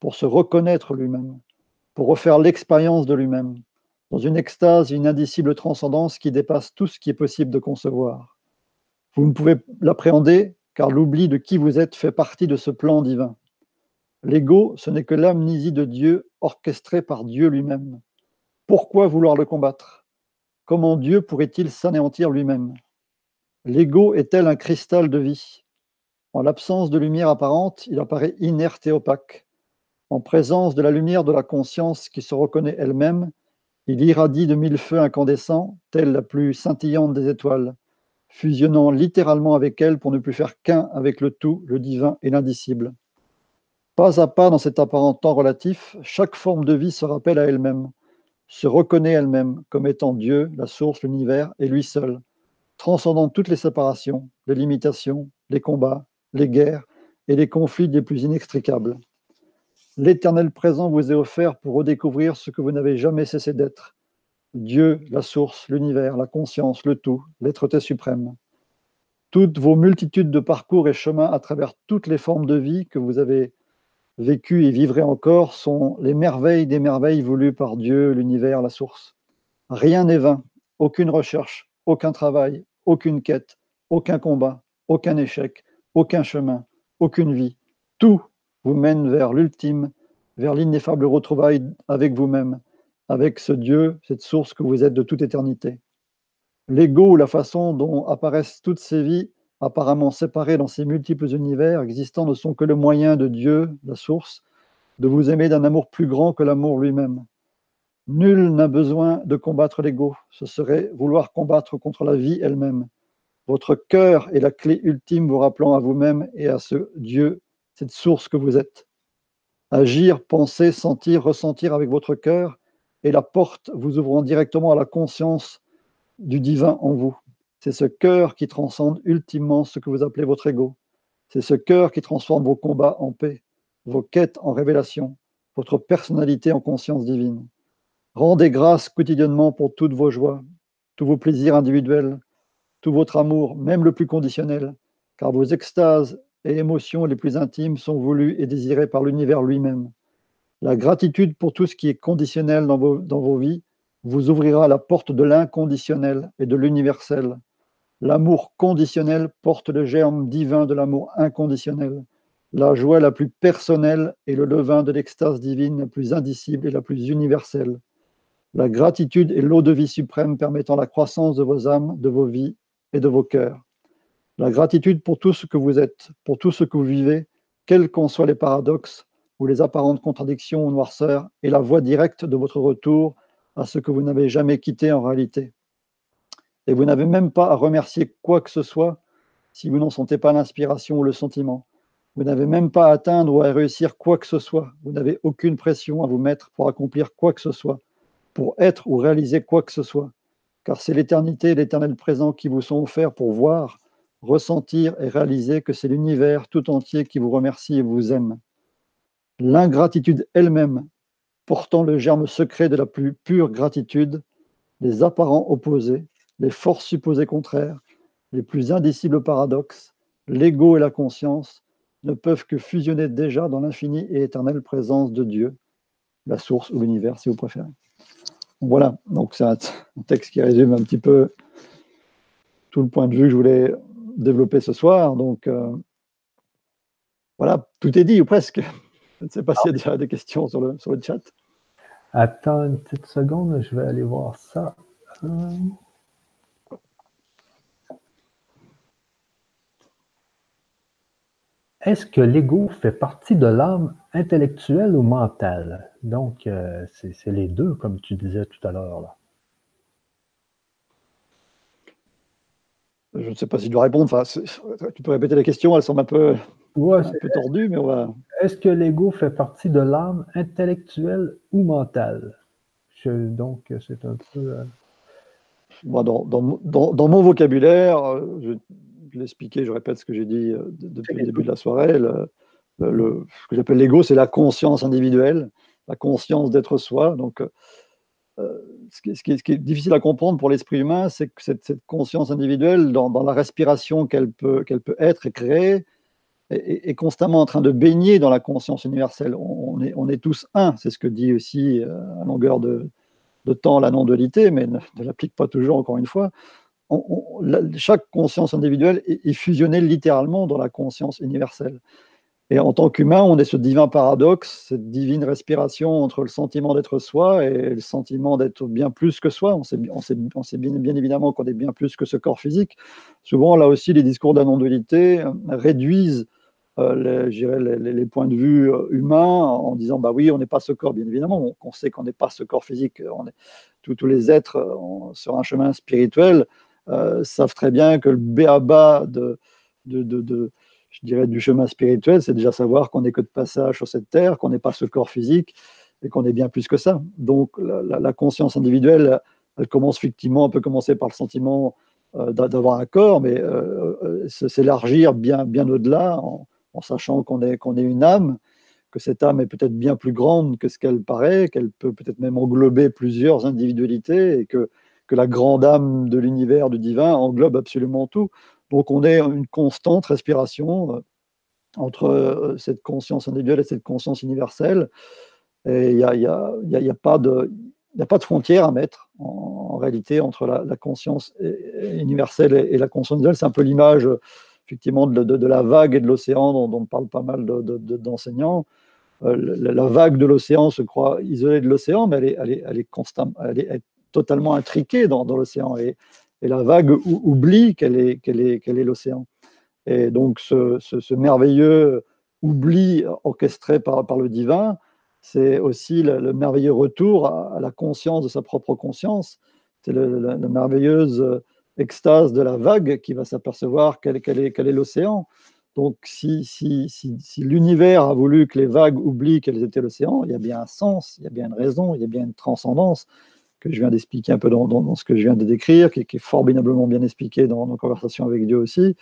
pour se reconnaître lui-même, pour refaire l'expérience de lui-même, dans une extase, une indicible transcendance qui dépasse tout ce qui est possible de concevoir. Vous ne pouvez l'appréhender car l'oubli de qui vous êtes fait partie de ce plan divin. L'ego, ce n'est que l'amnésie de Dieu orchestrée par Dieu lui-même. Pourquoi vouloir le combattre? Comment Dieu pourrait-il s'anéantir lui-même? L'ego est-elle un cristal de vie? En l'absence de lumière apparente, il apparaît inerte et opaque. En présence de la lumière de la conscience qui se reconnaît elle-même, il irradie de mille feux incandescents, telle la plus scintillante des étoiles, fusionnant littéralement avec elle pour ne plus faire qu'un avec le tout, le divin et l'indicible. Pas à pas dans cet apparent temps relatif, chaque forme de vie se rappelle à elle-même, se reconnaît elle-même comme étant Dieu, la source, l'univers et lui seul, transcendant toutes les séparations, les limitations, les combats, les guerres et les conflits les plus inextricables. L'éternel présent vous est offert pour redécouvrir ce que vous n'avez jamais cessé d'être. Dieu, la source, l'univers, la conscience, le tout, l'être suprême. Toutes vos multitudes de parcours et chemins à travers toutes les formes de vie que vous avez vécu et vivrai encore sont les merveilles des merveilles voulues par Dieu, l'univers, la source. Rien n'est vain, aucune recherche, aucun travail, aucune quête, aucun combat, aucun échec, aucun chemin, aucune vie. Tout vous mène vers l'ultime, vers l'ineffable retrouvaille avec vous-même, avec ce Dieu, cette source que vous êtes de toute éternité. L'ego la façon dont apparaissent toutes ces vies apparemment séparés dans ces multiples univers existants, ne sont que le moyen de Dieu, la source, de vous aimer d'un amour plus grand que l'amour lui-même. Nul n'a besoin de combattre l'ego, ce serait vouloir combattre contre la vie elle-même. Votre cœur est la clé ultime vous rappelant à vous-même et à ce Dieu, cette source que vous êtes. Agir, penser, sentir, ressentir avec votre cœur est la porte vous ouvrant directement à la conscience du divin en vous. C'est ce cœur qui transcende ultimement ce que vous appelez votre ego. C'est ce cœur qui transforme vos combats en paix, vos quêtes en révélation, votre personnalité en conscience divine. Rendez grâce quotidiennement pour toutes vos joies, tous vos plaisirs individuels, tout votre amour, même le plus conditionnel, car vos extases et émotions les plus intimes sont voulues et désirées par l'univers lui-même. La gratitude pour tout ce qui est conditionnel dans vos, vies vous ouvrira la porte de l'inconditionnel et de l'universel. L'amour conditionnel porte le germe divin de l'amour inconditionnel. La joie la plus personnelle est le levain de l'extase divine la plus indicible et la plus universelle. La gratitude est l'eau de vie suprême permettant la croissance de vos âmes, de vos vies et de vos cœurs. La gratitude pour tout ce que vous êtes, pour tout ce que vous vivez, quels qu'en soient les paradoxes ou les apparentes contradictions ou noirceurs, est la voie directe de votre retour à ce que vous n'avez jamais quitté en réalité. Et vous n'avez même pas à remercier quoi que ce soit si vous n'en sentez pas l'inspiration ou le sentiment. Vous n'avez même pas à atteindre ou à réussir quoi que ce soit. Vous n'avez aucune pression à vous mettre pour accomplir quoi que ce soit pour être ou réaliser quoi que ce soit, car c'est l'éternité et l'éternel présent qui vous sont offerts pour voir, ressentir et réaliser que c'est l'univers tout entier qui vous remercie et vous aime. L'ingratitude elle-même, portant le germe secret de la plus pure gratitude, les apparents opposés, les forces supposées contraires, les plus indicibles paradoxes, l'ego et la conscience, ne peuvent que fusionner déjà dans l'infinie et éternelle présence de Dieu, la source ou l'univers si vous préférez. Voilà, donc c'est un, texte qui résume un petit peu tout le point de vue que je voulais développer ce soir. Donc euh, voilà, tout est dit ou presque. Je ne sais pas s'il y a déjà des questions sur le, sur le chat. Attends une petite seconde, je vais aller voir ça. Euh, Est-ce que l'ego fait partie de l'âme intellectuelle ou mentale? Donc, euh, c'est les deux, comme tu disais tout à l'heure. Je ne sais pas si tu dois répondre. Enfin, tu peux répéter la question, elle semble un peu, tordue, mais on va. Est-ce que l'ego fait partie de l'âme intellectuelle ou mentale? donc, c'est un peu. Euh, dans, mon vocabulaire, euh, je, l'expliquer, je répète ce que j'ai dit euh, depuis le début de la soirée. Ce que j'appelle l'ego, c'est la conscience individuelle, la conscience d'être soi. Donc, ce, qui, ce, qui, est difficile à comprendre pour l'esprit humain, c'est que cette, conscience individuelle, dans, la respiration qu'elle peut, qu'elle peut être et créer, est, constamment en train de baigner dans la conscience universelle. On, est, on est, tous un, c'est ce que dit aussi à longueur de, temps la non-dualité, mais ne l'applique pas toujours, encore une fois chaque conscience individuelle est, fusionnée littéralement dans la conscience universelle. Et en tant qu'humain, on est ce divin paradoxe, cette divine respiration entre le sentiment d'être soi et le sentiment d'être bien plus que soi. On sait, bien, évidemment qu'on est bien plus que ce corps physique. Souvent, là aussi, les discours d'anondulité euh, réduisent euh, les, points de vue euh, humains en disant bah oui, on n'est pas ce corps, bien évidemment, on, sait qu'on n'est pas ce corps physique. Tous, les êtres sur un chemin spirituel savent très bien que le béaba de, de, de, je dirais, du chemin spirituel, c'est déjà savoir qu'on n'est que de passage sur cette terre, qu'on n'est pas ce corps physique et qu'on est bien plus que ça. Donc la, conscience individuelle, elle commence effectivement, elle peut commencer par le sentiment euh, d'avoir un corps, mais euh, s'élargir bien, bien au-delà en, sachant qu'on est, qu'on est une âme, que cette âme est peut-être bien plus grande que ce qu'elle paraît, qu'elle peut peut-être même englober plusieurs individualités et que que la grande âme de l'univers du divin englobe absolument tout. Donc on est une constante respiration euh, entre euh, cette conscience individuelle et cette conscience universelle. Et il n'y a, y a, pas de, de frontière à mettre en, réalité entre la, conscience universelle et, la conscience individuelle. C'est un peu l'image effectivement de, de, la vague et de l'océan dont, dont parle pas mal d'enseignants. Euh, la, vague de l'océan se croit isolée de l'océan, mais elle est, elle est, totalement intriquée dans, l'océan. Et, la vague oublie qu'elle est, qu'elle est, qu'elle est l'océan. Et donc ce, merveilleux oubli orchestré par, le divin, c'est aussi le, merveilleux retour à, la conscience de sa propre conscience. C'est la merveilleuse extase de la vague qui va s'apercevoir qu'elle, est, qu'elle est l'océan. Donc, si, si, si, si l'univers a voulu que les vagues oublient qu'elles étaient l'océan, il y a bien un sens, il y a bien une raison, il y a bien une transcendance que je viens d'expliquer un peu dans, ce que je viens de décrire, qui, est formidablement bien expliqué dans nos conversations avec Dieu aussi.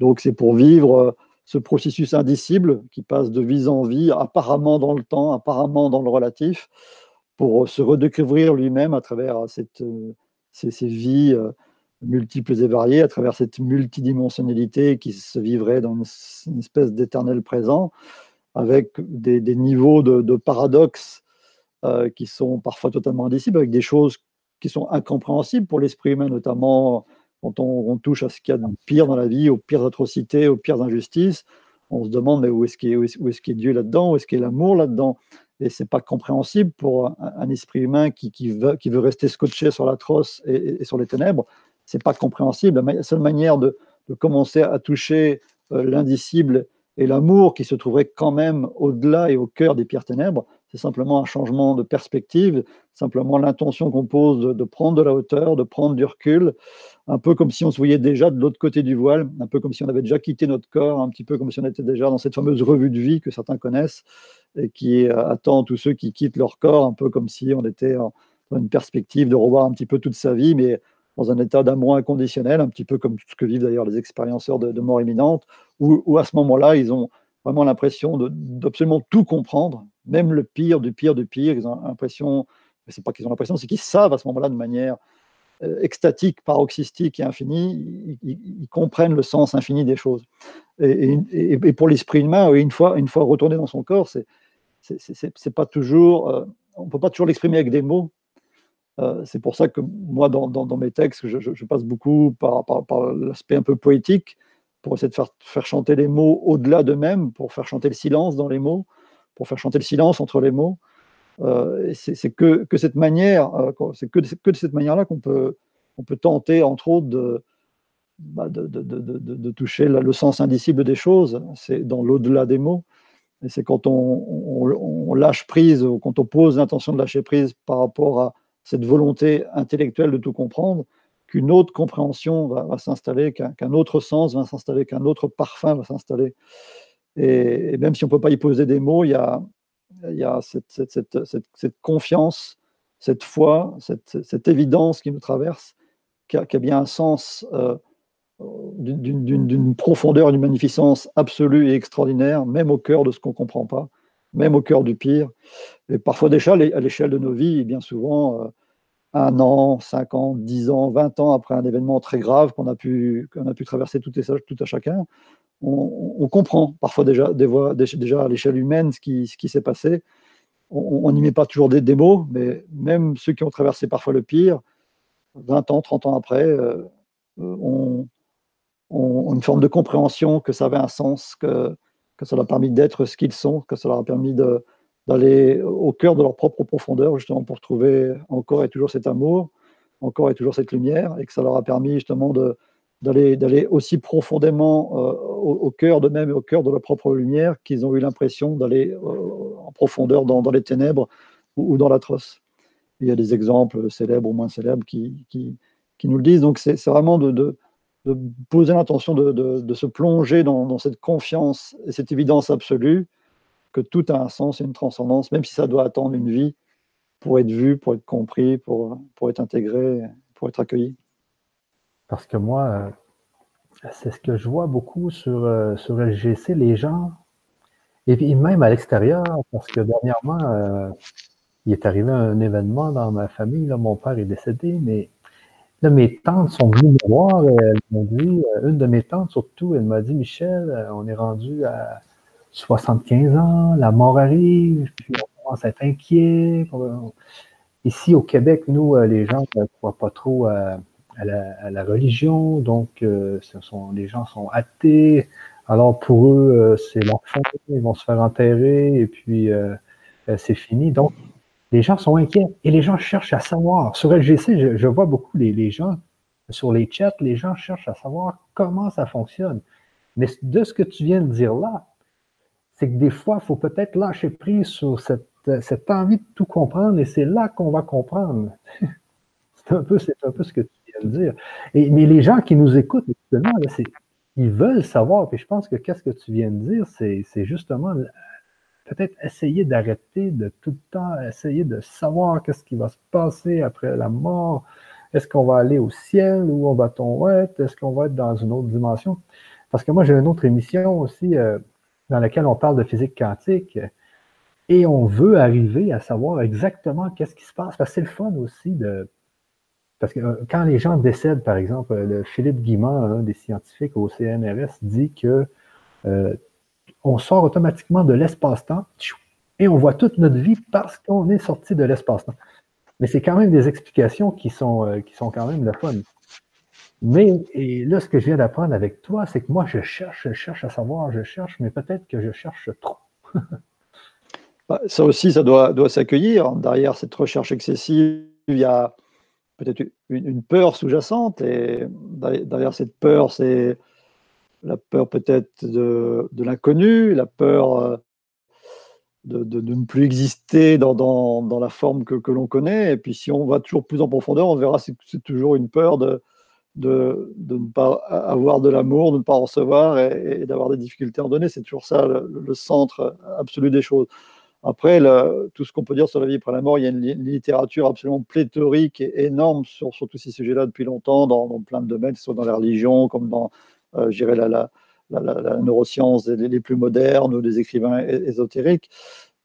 Donc c'est pour vivre euh, ce processus indicible qui passe de vie en vie, apparemment dans le temps, apparemment dans le relatif, pour se redécouvrir lui-même à travers euh, ces, vies multiples et variées, à travers cette multidimensionnalité qui se vivrait dans une, espèce d'éternel présent, avec des, niveaux de, de paradoxes qui sont parfois totalement indicibles, avec des choses qui sont incompréhensibles pour l'esprit humain, notamment quand on, touche à ce qu'il y a de pire dans la vie, aux pires atrocités, aux pires injustices. On se demande mais où est-ce qu'il est, Dieu là-dedans, où est-ce qu'il y a l'amour là-dedans? Et c'est pas compréhensible pour un, esprit humain qui, veut, qui, veut, rester scotché sur l'atroce et, sur les ténèbres. C'est pas compréhensible. La seule manière de, commencer à toucher euh, l'indicible et l'amour qui se trouverait quand même au-delà et au cœur des pires ténèbres, c'est simplement un changement de perspective, simplement l'intention qu'on pose de, prendre de la hauteur, de prendre du recul, un peu comme si on se voyait déjà de l'autre côté du voile, un peu comme si on avait déjà quitté notre corps, un petit peu comme si on était déjà dans cette fameuse revue de vie que certains connaissent et qui attend tous ceux qui quittent leur corps, un peu comme si on était dans une perspective de revoir un petit peu toute sa vie, mais dans un état d'amour inconditionnel, un petit peu comme ce que vivent d'ailleurs les expérienceurs de, mort imminente, où, à ce moment-là, ils ont vraiment l'impression d'absolument tout comprendre, même le pire du pire du pire. Ils ont l'impression, c'est pas qu'ils ont l'impression, c'est qu'ils savent à ce moment-là de manière euh, extatique, paroxystique et infinie, ils, comprennent le sens infini des choses. Et, pour l'esprit humain, une fois, une fois retourné dans son corps, c'est c'est pas toujours, euh, on peut pas toujours l'exprimer avec des mots. Euh, c'est pour ça que moi, dans, mes textes, je, passe beaucoup par l'aspect un peu poétique, pour essayer de faire, chanter les mots au-delà d'eux-mêmes, pour faire chanter le silence dans les mots, pour faire chanter le silence entre les mots. Euh, c'est que, cette manière, euh, c'est que, de cette manière-là qu'on peut, on peut tenter, entre autres, de, bah toucher le sens indicible des choses. C'est dans l'au-delà des mots. Et c'est quand on, on, lâche prise, ou quand on pose l'intention de lâcher prise par rapport à cette volonté intellectuelle de tout comprendre, qu'une autre compréhension va, s'installer, qu'un autre sens va s'installer, qu'un autre parfum va s'installer. Et, même si on ne peut pas y poser des mots, il y a, a cette, confiance, cette foi, cette, évidence qui nous traverse, qui a, bien un sens euh, d'une profondeur, d'une magnificence absolue et extraordinaire, même au cœur de ce qu'on ne comprend pas, même au cœur du pire. Et parfois déjà, à l'échelle de nos vies, bien souvent, euh, un an, cinq ans, dix ans, vingt ans après un événement très grave qu'on a pu, qu'on a pu traverser tout, et, à chacun, on, comprend parfois déjà, déjà à l'échelle humaine ce qui, ce qui s'est passé. On n'y met pas toujours des, mots, mais même ceux qui ont traversé parfois le pire, 20 ans, 30 ans après, euh, ont, une forme de compréhension que ça avait un sens, que ça leur a permis d'être ce qu'ils sont, que ça leur a permis de, d'aller au cœur de leur propre profondeur, justement pour trouver encore et toujours cet amour, encore et toujours cette lumière, et que ça leur a permis justement d'aller, aussi profondément euh, au, cœur d'eux-mêmes et au cœur de leur propre lumière qu'ils ont eu l'impression d'aller euh, en profondeur dans, les ténèbres ou, dans l'atroce. Il y a des exemples célèbres ou moins célèbres qui, qui, nous le disent. Donc c'est, vraiment de, de, poser l'intention de, de, se plonger dans cette confiance et cette évidence absolue que tout a un sens et une transcendance, même si ça doit attendre une vie pour être vu, pour être compris, pour, pour être intégré, pour être accueilli. Parce que moi, euh, c'est ce que je vois beaucoup sur, euh, sur LGC, les gens, et puis même à l'extérieur, parce que dernièrement, euh, il est arrivé un événement dans ma famille, là, mon père est décédé, mais là, mes tantes sont venues me voir, elles m'ont dit, une de mes tantes surtout, elle m'a dit, Michel, on est rendu à 75 ans, la mort arrive, puis on commence à être inquiet. Ici au Québec, nous, euh, les gens ne croient pas trop à, la, religion, donc euh, les gens sont athées. Alors pour eux, euh, c'est fin, ils vont se faire enterrer et puis c'est fini. Donc les gens sont inquiets et les gens cherchent à savoir. Sur LGC, je, vois beaucoup les, gens, sur les chats, les gens cherchent à savoir comment ça fonctionne. Mais de ce que tu viens de dire là, c'est que des fois, il faut peut-être lâcher prise sur cette, cette, envie de tout comprendre et c'est là qu'on va comprendre. <laughs> c'est un, peu, un peu ce que tu viens de dire. Et, mais les gens qui nous écoutent, ils veulent savoir, puis je pense que qu'est-ce que tu viens de dire, c'est justement peut-être essayer d'arrêter de tout le temps, essayer de savoir qu'est-ce qui va se passer après la mort. Est-ce qu'on va aller au ciel ou on va tomber? Est-ce qu'on va être dans une autre dimension? Parce que moi, j'ai une autre émission aussi. Euh, dans laquelle on parle de physique quantique et on veut arriver à savoir exactement qu'est-ce qui se passe. Parce que c'est le fun aussi de, parce que quand les gens décèdent, par exemple, le Philippe Guimard, un des scientifiques au CNRS, dit que on sort automatiquement de l'espace-temps et on voit toute notre vie parce qu'on est sorti de l'espace-temps. Mais c'est quand même des explications qui sont, qui sont quand même le fun. Mais et là, ce que je viens d'apprendre avec toi, c'est que moi, je cherche, je cherche à savoir, je cherche, mais peut-être que je cherche trop. <laughs> Bah, ça aussi, ça doit, doit s'accueillir. Derrière cette recherche excessive, il y a peut-être une, peur sous-jacente. Et derrière cette peur, c'est la peur peut-être de, de l'inconnu, la peur euh, de, de, ne plus exister dans, dans, dans la forme que, que l'on connaît. Et puis si on va toujours plus en profondeur, on verra que c'est toujours une peur de, de, de, ne pas avoir de l'amour, de ne pas recevoir et, d'avoir des difficultés à en donner. C'est toujours ça le, centre absolu des choses. Après, tout ce qu'on peut dire sur la vie après la mort, il y a une, littérature absolument pléthorique et énorme sur, tous ces sujets-là depuis longtemps, dans, plein de domaines, soit dans la religion, comme dans, euh, la, la, la, neuroscience les, plus modernes ou des écrivains ésotériques.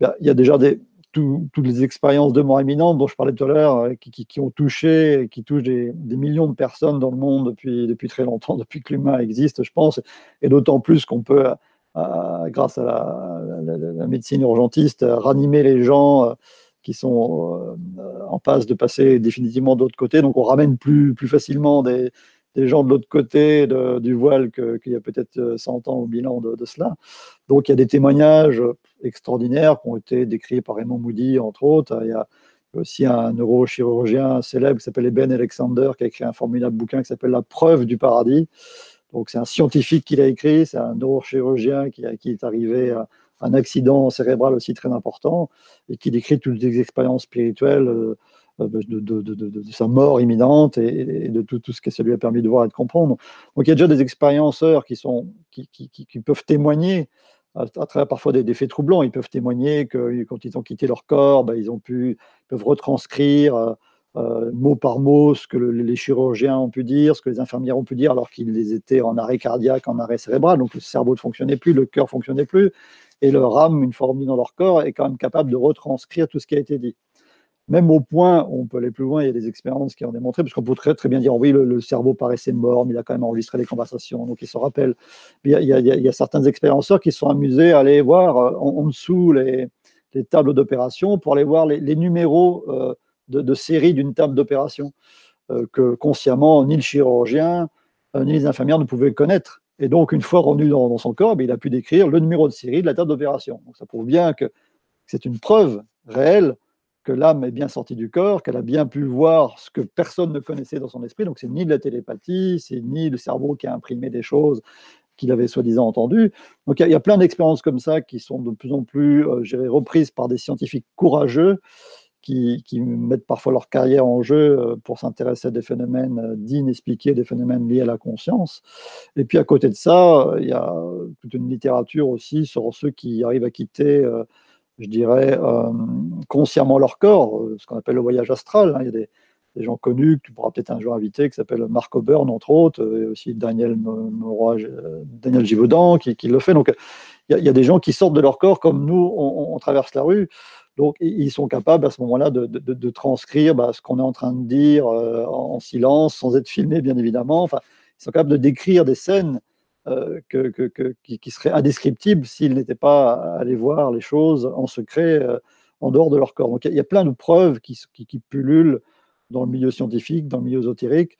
Il y a déjà des, toutes les expériences de mort imminente dont je parlais tout à l'heure, euh, qui, ont touché, qui touchent des, millions de personnes dans le monde depuis, depuis très longtemps, <laughs> depuis que l'humain existe, je pense, et d'autant plus qu'on peut, euh, euh, grâce à la, médecine urgentiste, ranimer les gens qui sont en passe de passer définitivement de l'autre côté. Donc on ramène plus, plus facilement des, des gens de l'autre côté du voile qu'il y a peut-être 100 ans au bilan de, cela. Donc il y a des témoignages extraordinaires qui ont été décrits par Raymond Moody, entre autres. Il y a aussi un neurochirurgien célèbre qui s'appelle Ben Alexander, qui a écrit un formidable bouquin qui s'appelle La preuve du paradis. Donc c'est un scientifique qui l'a écrit, c'est un neurochirurgien qui, qui est arrivé à un accident cérébral aussi très important et qui décrit toutes les expériences spirituelles euh, de, sa mort imminente et, de tout, ce que ça lui a permis de voir et de comprendre. Donc il y a déjà des expérienceurs qui, peuvent témoigner à, travers parfois des, faits troublants. Ils peuvent témoigner que quand ils ont quitté leur corps, ben, ils ont pu, peuvent retranscrire euh, euh, mot par mot ce que les chirurgiens ont pu dire, ce que les infirmières ont pu dire, alors qu'ils étaient en arrêt cardiaque, en arrêt cérébral. Donc le cerveau ne fonctionnait plus, le cœur ne fonctionnait plus. Et leur âme, une fois revenue dans leur corps, est quand même capable de retranscrire tout ce qui a été dit même au point on peut aller plus loin, il y a des expériences qui ont démontré, parce qu'on peut très, bien dire, oui, le, cerveau paraissait mort, mais il a quand même enregistré les conversations, donc il se rappelle. Il y, a, il, y a, certains expérienceurs qui sont amusés à aller voir euh, en, dessous les, les tableaux d'opération pour aller voir les, numéros euh, de, de, série d'une table d'opération euh, que consciemment, ni le chirurgien, ni les infirmières ne pouvaient connaître. Et donc, une fois rendu dans, son corps, ben, il a pu décrire le numéro de série de la table d'opération. Donc, ça prouve bien que c'est une preuve réelle que l'âme est bien sortie du corps, qu'elle a bien pu voir ce que personne ne connaissait dans son esprit. Donc, c'est ni de la télépathie, c'est ni le cerveau qui a imprimé des choses qu'il avait soi-disant entendues. Donc, il y, a plein d'expériences comme ça qui sont de plus en plus euh, reprises par des scientifiques courageux qui, mettent parfois leur carrière en jeu euh, pour s'intéresser à des phénomènes euh, d'inexpliqués, des phénomènes liés à la conscience. Et puis, à côté de ça, il y a toute une littérature aussi sur ceux qui arrivent à quitter je dirais, euh, consciemment leur corps, euh, ce qu'on appelle le voyage astral. Hein. Il y a des, gens connus que tu pourras peut-être un jour inviter, qui s'appellent Marc Auburn, entre autres, et aussi Daniel, euh, Daniel Givaudan qui, le fait. Donc, il y, a, des gens qui sortent de leur corps comme nous, on, traverse la rue. Donc, ils sont capables à ce moment-là de, transcrire bah, ce qu'on est en train de dire en, silence, sans être filmé, bien évidemment. Enfin, ils sont capables de décrire des scènes euh, qui, serait indescriptible s'ils n'étaient pas allés voir les choses en secret euh, en dehors de leur corps. Donc il y, a plein de preuves qui, pullulent dans le milieu scientifique, dans le milieu ésotérique,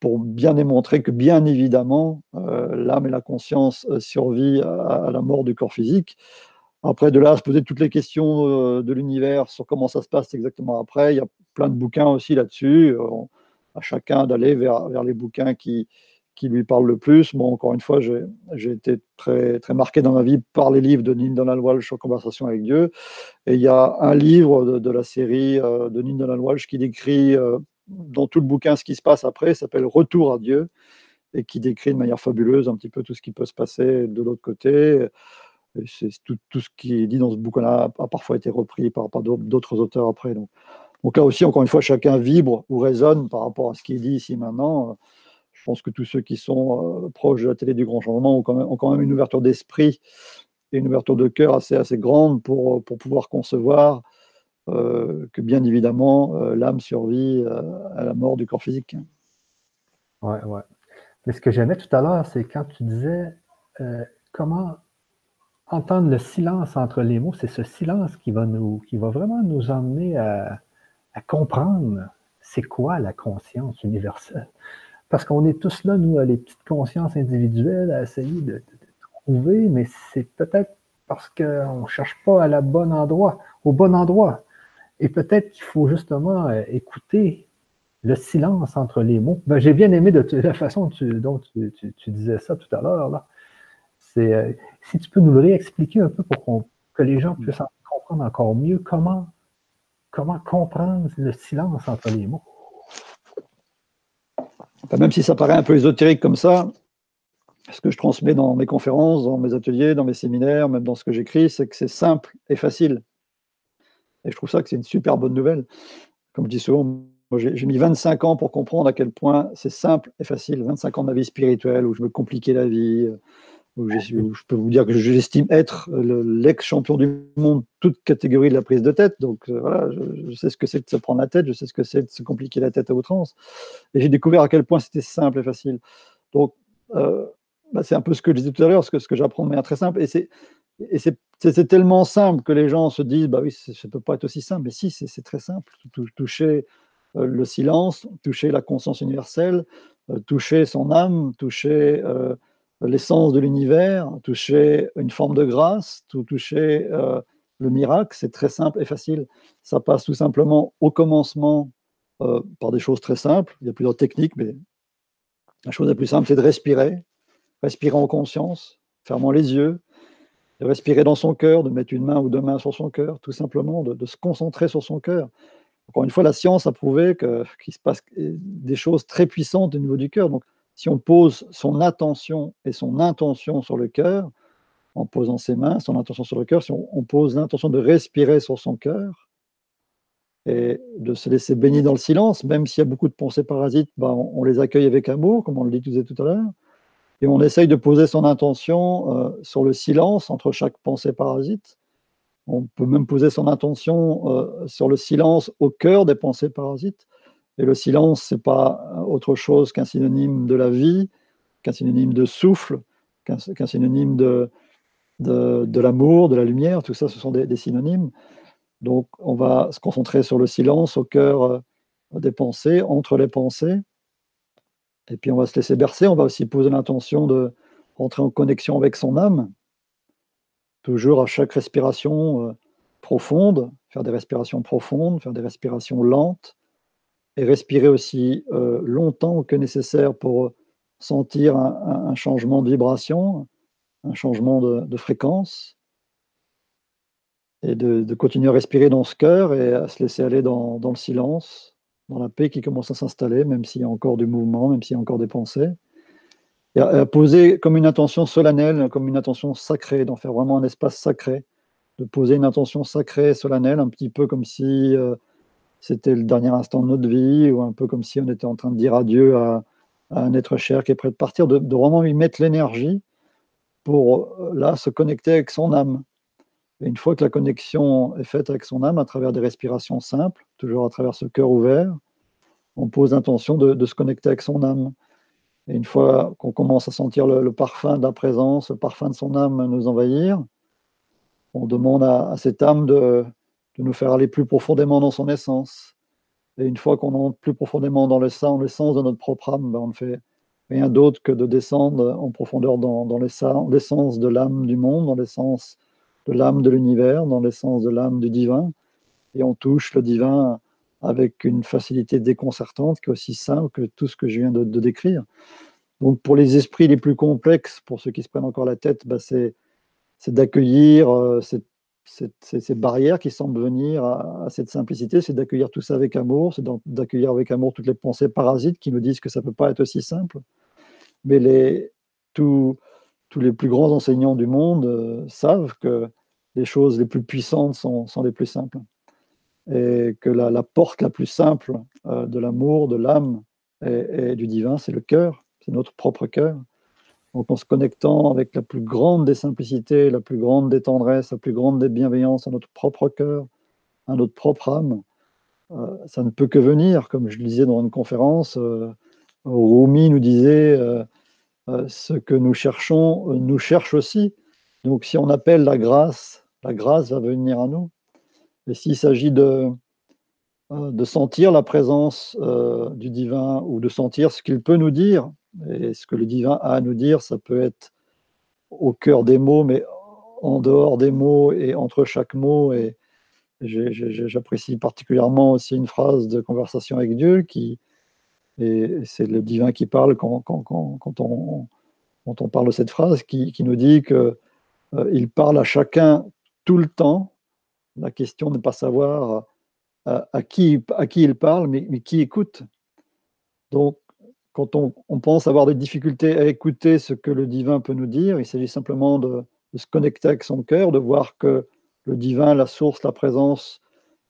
pour bien démontrer que bien évidemment, euh, l'âme et la conscience survivent à, la mort du corps physique. Après, de là se poser toutes les questions de l'univers sur comment ça se passe exactement après, il y a plein de bouquins aussi là-dessus. à chacun d'aller vers les bouquins qui, qui lui parle le plus. Bon, encore une fois, j'ai été très, très marqué dans ma vie par les livres de Neil Donald Walsh conversation avec Dieu. Et il y a un livre de, la série euh, de Neil Donald Walsh qui décrit euh, dans tout le bouquin ce qui se passe après, s'appelle Retour à Dieu, et qui décrit de manière fabuleuse un petit peu tout ce qui peut se passer de l'autre côté. Tout, tout, ce qui est dit dans ce bouquin-là a parfois été repris par, d'autres auteurs après. Donc, donc là aussi, encore une fois, chacun vibre ou résonne par rapport à ce qui est dit ici maintenant. Je pense que tous ceux qui sont euh, proches de la télé du grand changement ont quand même, une ouverture d'esprit et une ouverture de cœur assez, assez grande pour, pour pouvoir concevoir que bien évidemment l'âme survit à la mort du corps physique. Ouais, ouais. Mais ce que j'aimais tout à l'heure, c'est quand tu disais comment entendre le silence entre les mots, c'est ce silence qui va, nous, qui va vraiment nous emmener à, comprendre c'est quoi la conscience universelle. Parce qu'on est tous là, nous, les petites consciences individuelles, à essayer de, trouver, mais c'est peut-être parce qu'on ne cherche pas à la bonne endroit, au bon endroit. Et peut-être qu'il faut justement euh, écouter le silence entre les mots. Ben, J'ai bien aimé de, la façon dont tu, disais ça tout à l'heure. Euh, si tu peux nous le réexpliquer un peu pour que les gens puissent comprendre encore mieux comment, comment comprendre le silence entre les mots. Même si ça paraît un peu ésotérique comme ça, ce que je transmets dans mes conférences, dans mes ateliers, dans mes séminaires, même dans ce que j'écris, c'est que c'est simple et facile. Et je trouve ça que c'est une super bonne nouvelle. Comme je dis souvent, j'ai mis 25 ans pour comprendre à quel point c'est simple et facile. 25 ans de ma vie spirituelle où je me compliquais la vie, je, peux vous dire que j'estime être l'ex-champion du monde, toute catégorie de la prise de tête. Donc euh, voilà, je, sais ce que c'est de se prendre la tête, je sais ce que c'est de se compliquer la tête à outrance. Et j'ai découvert à quel point c'était simple et facile. Donc euh, bah, c'est un peu ce que je disais tout à l'heure, ce que, j'apprends de manière très simple. Et c'est et c'est tellement simple que les gens se disent, bah oui, ça ne peut pas être aussi simple. Mais si, c'est très simple. Toucher euh, le silence, toucher la conscience universelle, toucher son âme, toucher l'essence de l'univers, toucher une forme de grâce, tout toucher euh, le miracle, c'est très simple et facile. Ça passe tout simplement au commencement euh, par des choses très simples. Il y a plusieurs techniques, mais la chose la plus simple, c'est de respirer, respirer en conscience, fermant les yeux, de respirer dans son cœur, de mettre une main ou deux mains sur son cœur, tout simplement, de, se concentrer sur son cœur. Encore une fois, la science a prouvé qu'il se passe des choses très puissantes au niveau du cœur. Donc, si on pose son attention et son intention sur le cœur, en posant ses mains, son intention sur le cœur, si on, pose l'intention de respirer sur son cœur et de se laisser baigner dans le silence, même s'il y a beaucoup de pensées parasites, ben, on, les accueille avec amour, comme on le disait tout à l'heure, et on essaye de poser son intention euh, sur le silence entre chaque pensée parasite. On peut même poser son intention euh, sur le silence au cœur des pensées parasites. Et le silence, c'est pas autre chose qu'un synonyme de la vie, qu'un synonyme de souffle, qu'un synonyme de, de, l'amour, de la lumière. Tout ça, ce sont des, synonymes. Donc, on va se concentrer sur le silence au cœur euh, des pensées, entre les pensées. Et puis, on va se laisser bercer. On va aussi poser l'intention de rentrer en connexion avec son âme. Toujours à chaque respiration euh, profonde, faire des respirations profondes, faire des respirations lentes et respirer aussi euh, longtemps que nécessaire pour sentir un, changement de vibration, un changement de, fréquence, et de, continuer à respirer dans ce cœur et à se laisser aller dans, le silence, dans la paix qui commence à s'installer, même s'il y a encore du mouvement, même s'il y a encore des pensées. Et à, poser comme une intention solennelle, comme une intention sacrée, d'en faire vraiment un espace sacré, de poser une intention sacrée, solennelle, un petit peu comme si euh, c'était le dernier instant de notre vie, ou un peu comme si on était en train de dire adieu à, un être cher qui est prêt de partir, de, vraiment lui mettre l'énergie pour euh, là se connecter avec son âme. Et une fois que la connexion est faite avec son âme à travers des respirations simples, toujours à travers ce cœur ouvert, on pose l'intention de, se connecter avec son âme. Et une fois qu'on commence à sentir le, parfum de la présence, le parfum de son âme nous envahir, on demande à cette âme de, de nous faire aller plus profondément dans son essence. Et une fois qu'on entre plus profondément dans l'essence de notre propre âme, ben, on ne fait rien d'autre que de descendre en profondeur dans, l'essence de l'âme du monde, dans l'essence de l'âme de l'univers, dans l'essence de l'âme du divin. Et on touche le divin avec une facilité déconcertante qui est aussi simple que tout ce que je viens de, décrire. Donc pour les esprits les plus complexes, pour ceux qui se prennent encore la tête, ben, c'est d'accueillir euh, cette ces barrières qui semblent venir à, cette simplicité, c'est d'accueillir tout ça avec amour, c'est d'accueillir avec amour toutes les pensées parasites qui nous disent que ça ne peut pas être aussi simple. Mais les, tous, les plus grands enseignants du monde euh, savent que les choses les plus puissantes sont, sont les plus simples. Et que la, la porte la plus simple euh, de l'amour, de l'âme et, et du divin, c'est le cœur, c'est notre propre cœur. Donc en se connectant avec la plus grande des simplicités, la plus grande des tendresses, la plus grande des bienveillances à notre propre cœur, à notre propre âme, euh, ça ne peut que venir. Comme je le disais dans une conférence, euh, Rumi nous disait ce que nous cherchons nous cherche aussi. Donc si on appelle la grâce, la grâce va venir à nous. Et s'il s'agit de, de sentir la présence du divin ou de sentir ce qu'il peut nous dire, et ce que le divin a à nous dire, ça peut être au cœur des mots, mais en dehors des mots et entre chaque mot. Et j'apprécie particulièrement aussi une phrase de conversation avec Dieu qui, et c'est le divin qui parle quand, quand, quand, quand, on, quand on parle de cette phrase, qui, qui nous dit qu'il euh, il parle à chacun tout le temps. La question n'est pas savoir à, à, qui, à qui il parle, mais, mais qui écoute. Donc, quand on, pense avoir des difficultés à écouter ce que le divin peut nous dire, il s'agit simplement de, se connecter avec son cœur, de voir que le divin, la source, la présence,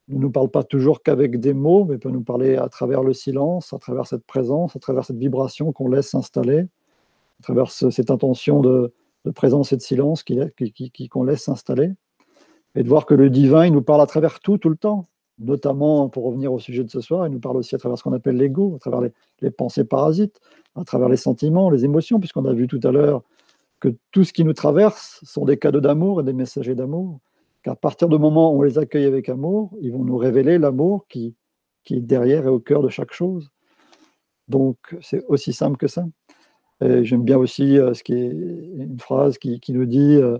ne nous parle pas toujours qu'avec des mots, mais peut nous parler à travers le silence, à travers cette présence, à travers cette vibration qu'on laisse s'installer, à travers cette intention de, présence et de silence qu'on laisse s'installer, et de voir que le divin, il nous parle à travers tout, tout le temps notamment pour revenir au sujet de ce soir, il nous parle aussi à travers ce qu'on appelle l'ego, à travers les, pensées parasites, à travers les sentiments, les émotions, puisqu'on a vu tout à l'heure que tout ce qui nous traverse sont des cadeaux d'amour et des messagers d'amour. Qu'à partir du moment où on les accueille avec amour, ils vont nous révéler l'amour qui, qui est derrière et au cœur de chaque chose. Donc c'est aussi simple que ça. J'aime bien aussi euh, ce qui est une phrase qui, nous dit euh,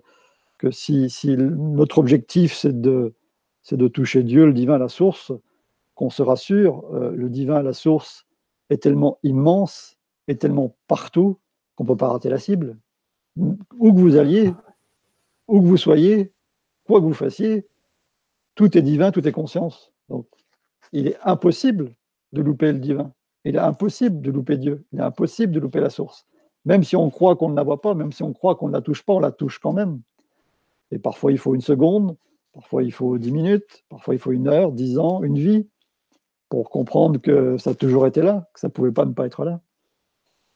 que si, si notre objectif c'est de c'est de toucher Dieu, le divin, la source, qu'on se rassure, euh, le divin, la source, est tellement immense, est tellement partout qu'on ne peut pas rater la cible. Où que vous alliez, où que vous soyez, quoi que vous fassiez, tout est divin, tout est conscience. Donc, il est impossible de louper le divin. Il est impossible de louper Dieu. Il est impossible de louper la source. Même si on croit qu'on ne la voit pas, même si on croit qu'on ne la touche pas, on la touche quand même. Et parfois, il faut une seconde, Parfois, il faut dix minutes, parfois, il faut une heure, dix ans, une vie, pour comprendre que ça a toujours été là, que ça ne pouvait pas ne pas être là.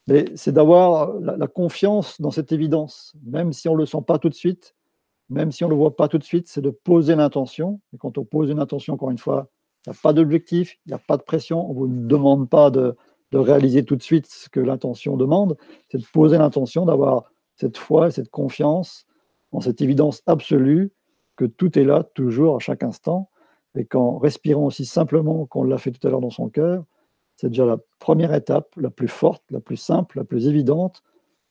Mais c'est d'avoir la, confiance dans cette évidence, même si on ne le sent pas tout de suite, même si on ne le voit pas tout de suite, c'est de poser l'intention. Et quand on pose une intention, encore une fois, il n'y a pas d'objectif, il n'y a pas de pression, on ne vous demande pas de, de réaliser tout de suite ce que l'intention demande, c'est de poser l'intention d'avoir cette foi, cette confiance en cette évidence absolue que tout est là, toujours, à chaque instant, et qu'en respirant aussi simplement qu'on l'a fait tout à l'heure dans son cœur, c'est déjà la première étape, la plus forte, la plus simple, la plus évidente,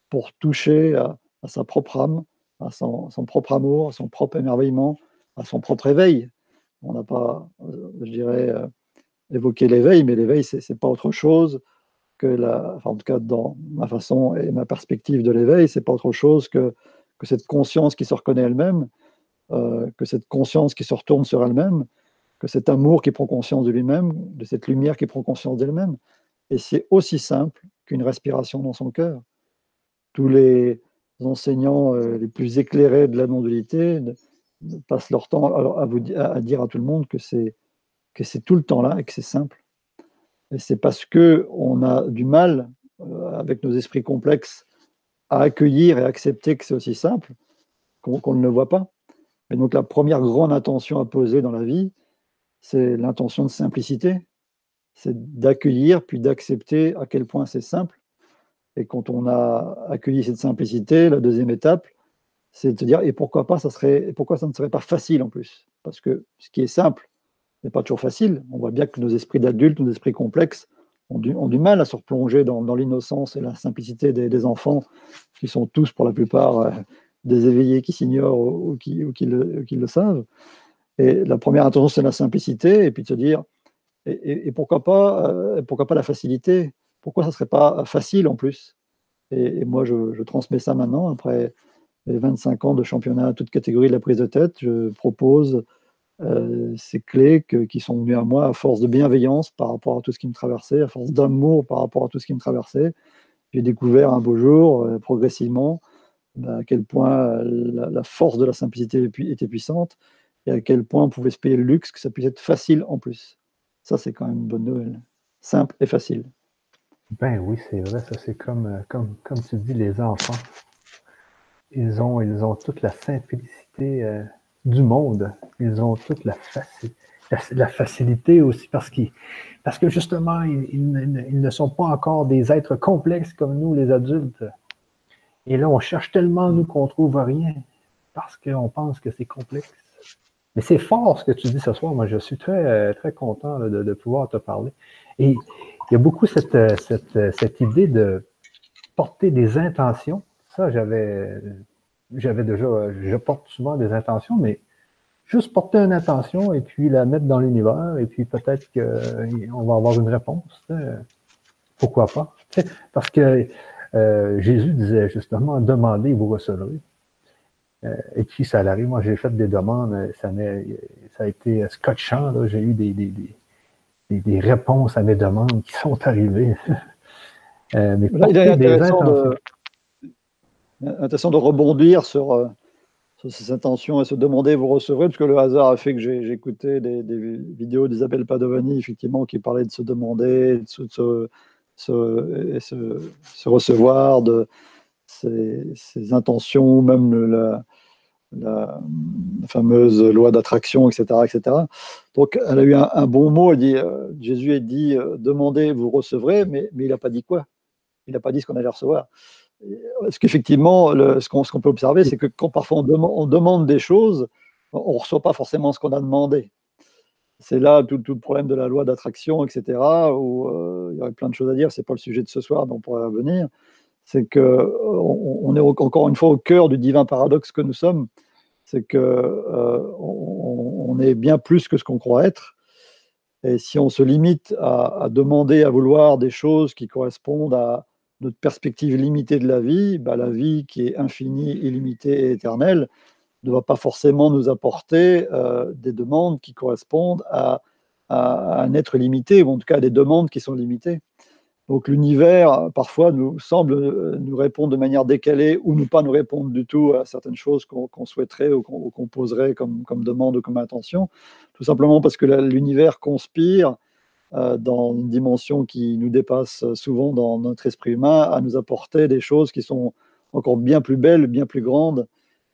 pour toucher à, sa propre âme, à son, propre amour, à son propre émerveillement, à son propre éveil. On n'a pas, euh, je dirais, euh, évoqué l'éveil, mais l'éveil, ce n'est pas autre chose que la, en tout cas dans ma façon et ma perspective de l'éveil, c'est pas autre chose que cette conscience qui se reconnaît elle-même euh, que cette conscience qui se retourne sur elle-même, que cet amour qui prend conscience de lui-même, de cette lumière qui prend conscience d'elle-même. Et c'est aussi simple qu'une respiration dans son cœur. Tous les enseignants euh, les plus éclairés de la non-dualité passent leur temps à, vous, à, dire à tout le monde que c'est que c'est tout le temps là et que c'est simple. Et c'est parce que on a du mal euh, avec nos esprits complexes à accueillir et accepter que c'est aussi simple qu'on ne le voit pas. Et donc la première grande intention à poser dans la vie, c'est l'intention de simplicité, c'est d'accueillir puis d'accepter à quel point c'est simple. Et quand on a accueilli cette simplicité, la deuxième étape, c'est de se dire et pourquoi pas ça serait, pourquoi ça ne serait pas facile en plus? Parce que ce qui est simple n'est pas toujours facile. On voit bien que nos esprits d'adultes, nos esprits complexes ont du, mal à se replonger dans, l'innocence et la simplicité des, enfants, qui sont tous pour la plupart euh, des éveillés qui s'ignorent ou, qui, le, savent. Et la première intention, c'est la simplicité, et puis de se dire, et, pourquoi, pas, euh, pourquoi pas la facilité? Pourquoi ça ne serait pas facile en plus? Et, moi, je, transmets ça maintenant, après les 25 ans de championnat à toute catégorie de la prise de tête, je propose euh, ces clés qui sont venues à moi à force de bienveillance par rapport à tout ce qui me traversait, à force d'amour par rapport à tout ce qui me traversait. J'ai découvert un beau jour, euh, progressivement, bah, à quel point la, force de la simplicité était puissante et à quel point on pouvait se payer le luxe, que ça puisse être facile en plus. Ça, c'est quand même une bonne nouvelle. Simple et facile. Ben oui, c'est vrai, ça c'est comme, euh, comme, comme tu dis, les enfants. Ils ont, toute la simplicité euh, du monde. Ils ont toute la, facilité aussi parce, parce que justement, ils, ne sont pas encore des êtres complexes comme nous, les adultes. Et là, on cherche tellement, nous, qu'on trouve rien parce qu'on pense que c'est complexe. Mais c'est fort ce que tu dis ce soir. Moi, je suis très, très content de, pouvoir te parler. Et il y a beaucoup cette, cette, idée de porter des intentions. Ça, j'avais, j'avais déjà, je porte souvent des intentions, mais juste porter une intention et puis la mettre dans l'univers et puis peut-être qu'on va avoir une réponse. Pourquoi pas? Parce que euh, Jésus disait justement, demandez, vous recevrez. Euh, et puis ça arrive. Moi, j'ai fait des demandes, ça, ça a été scotchant. J'ai eu des, des, des, des, réponses à mes demandes qui sont arrivées. <laughs> euh, mais Là, il est intéressant de, intéressant de rebondir sur, sur, ces intentions et se demander vous recevrez, parce que le hasard a fait que j'ai écouté des, vidéos d'Isabelle Padovani, effectivement, qui parlait de se demander, de se, se, se, recevoir, de ses, ses intentions, même la, fameuse loi d'attraction, etc., etc. Donc, elle a eu un, bon mot. Elle dit, euh, Jésus a dit euh, demandez, vous recevrez, mais, mais il n'a pas dit quoi? Il n'a pas dit ce qu'on allait recevoir. Parce qu'effectivement, ce qu'on peut observer, c'est que quand parfois on, demande des choses, on ne reçoit pas forcément ce qu'on a demandé. C'est là tout, le problème de la loi d'attraction, etc., euh, il y aurait plein de choses à dire. Ce n'est pas le sujet de ce soir, mais on pourrait revenir c'est qu'on on est encore une fois au cœur du divin paradoxe que nous sommes, c'est qu'on euh, on est bien plus que ce qu'on croit être. Et si on se limite à, demander, à vouloir des choses qui correspondent à notre perspective limitée de la vie, bah, la vie qui est infinie, illimitée et éternelle ne va pas forcément nous apporter euh, des demandes qui correspondent à, un être limité, ou en tout cas à des demandes qui sont limitées. Donc l'univers, parfois, nous semble euh, nous répondre de manière décalée ou ne pas nous répondre du tout à certaines choses qu'on souhaiterait ou qu'on poserait comme, demande ou comme intention, tout simplement parce que l'univers conspire euh, dans une dimension qui nous dépasse souvent dans notre esprit humain à nous apporter des choses qui sont encore bien plus belles, bien plus grandes,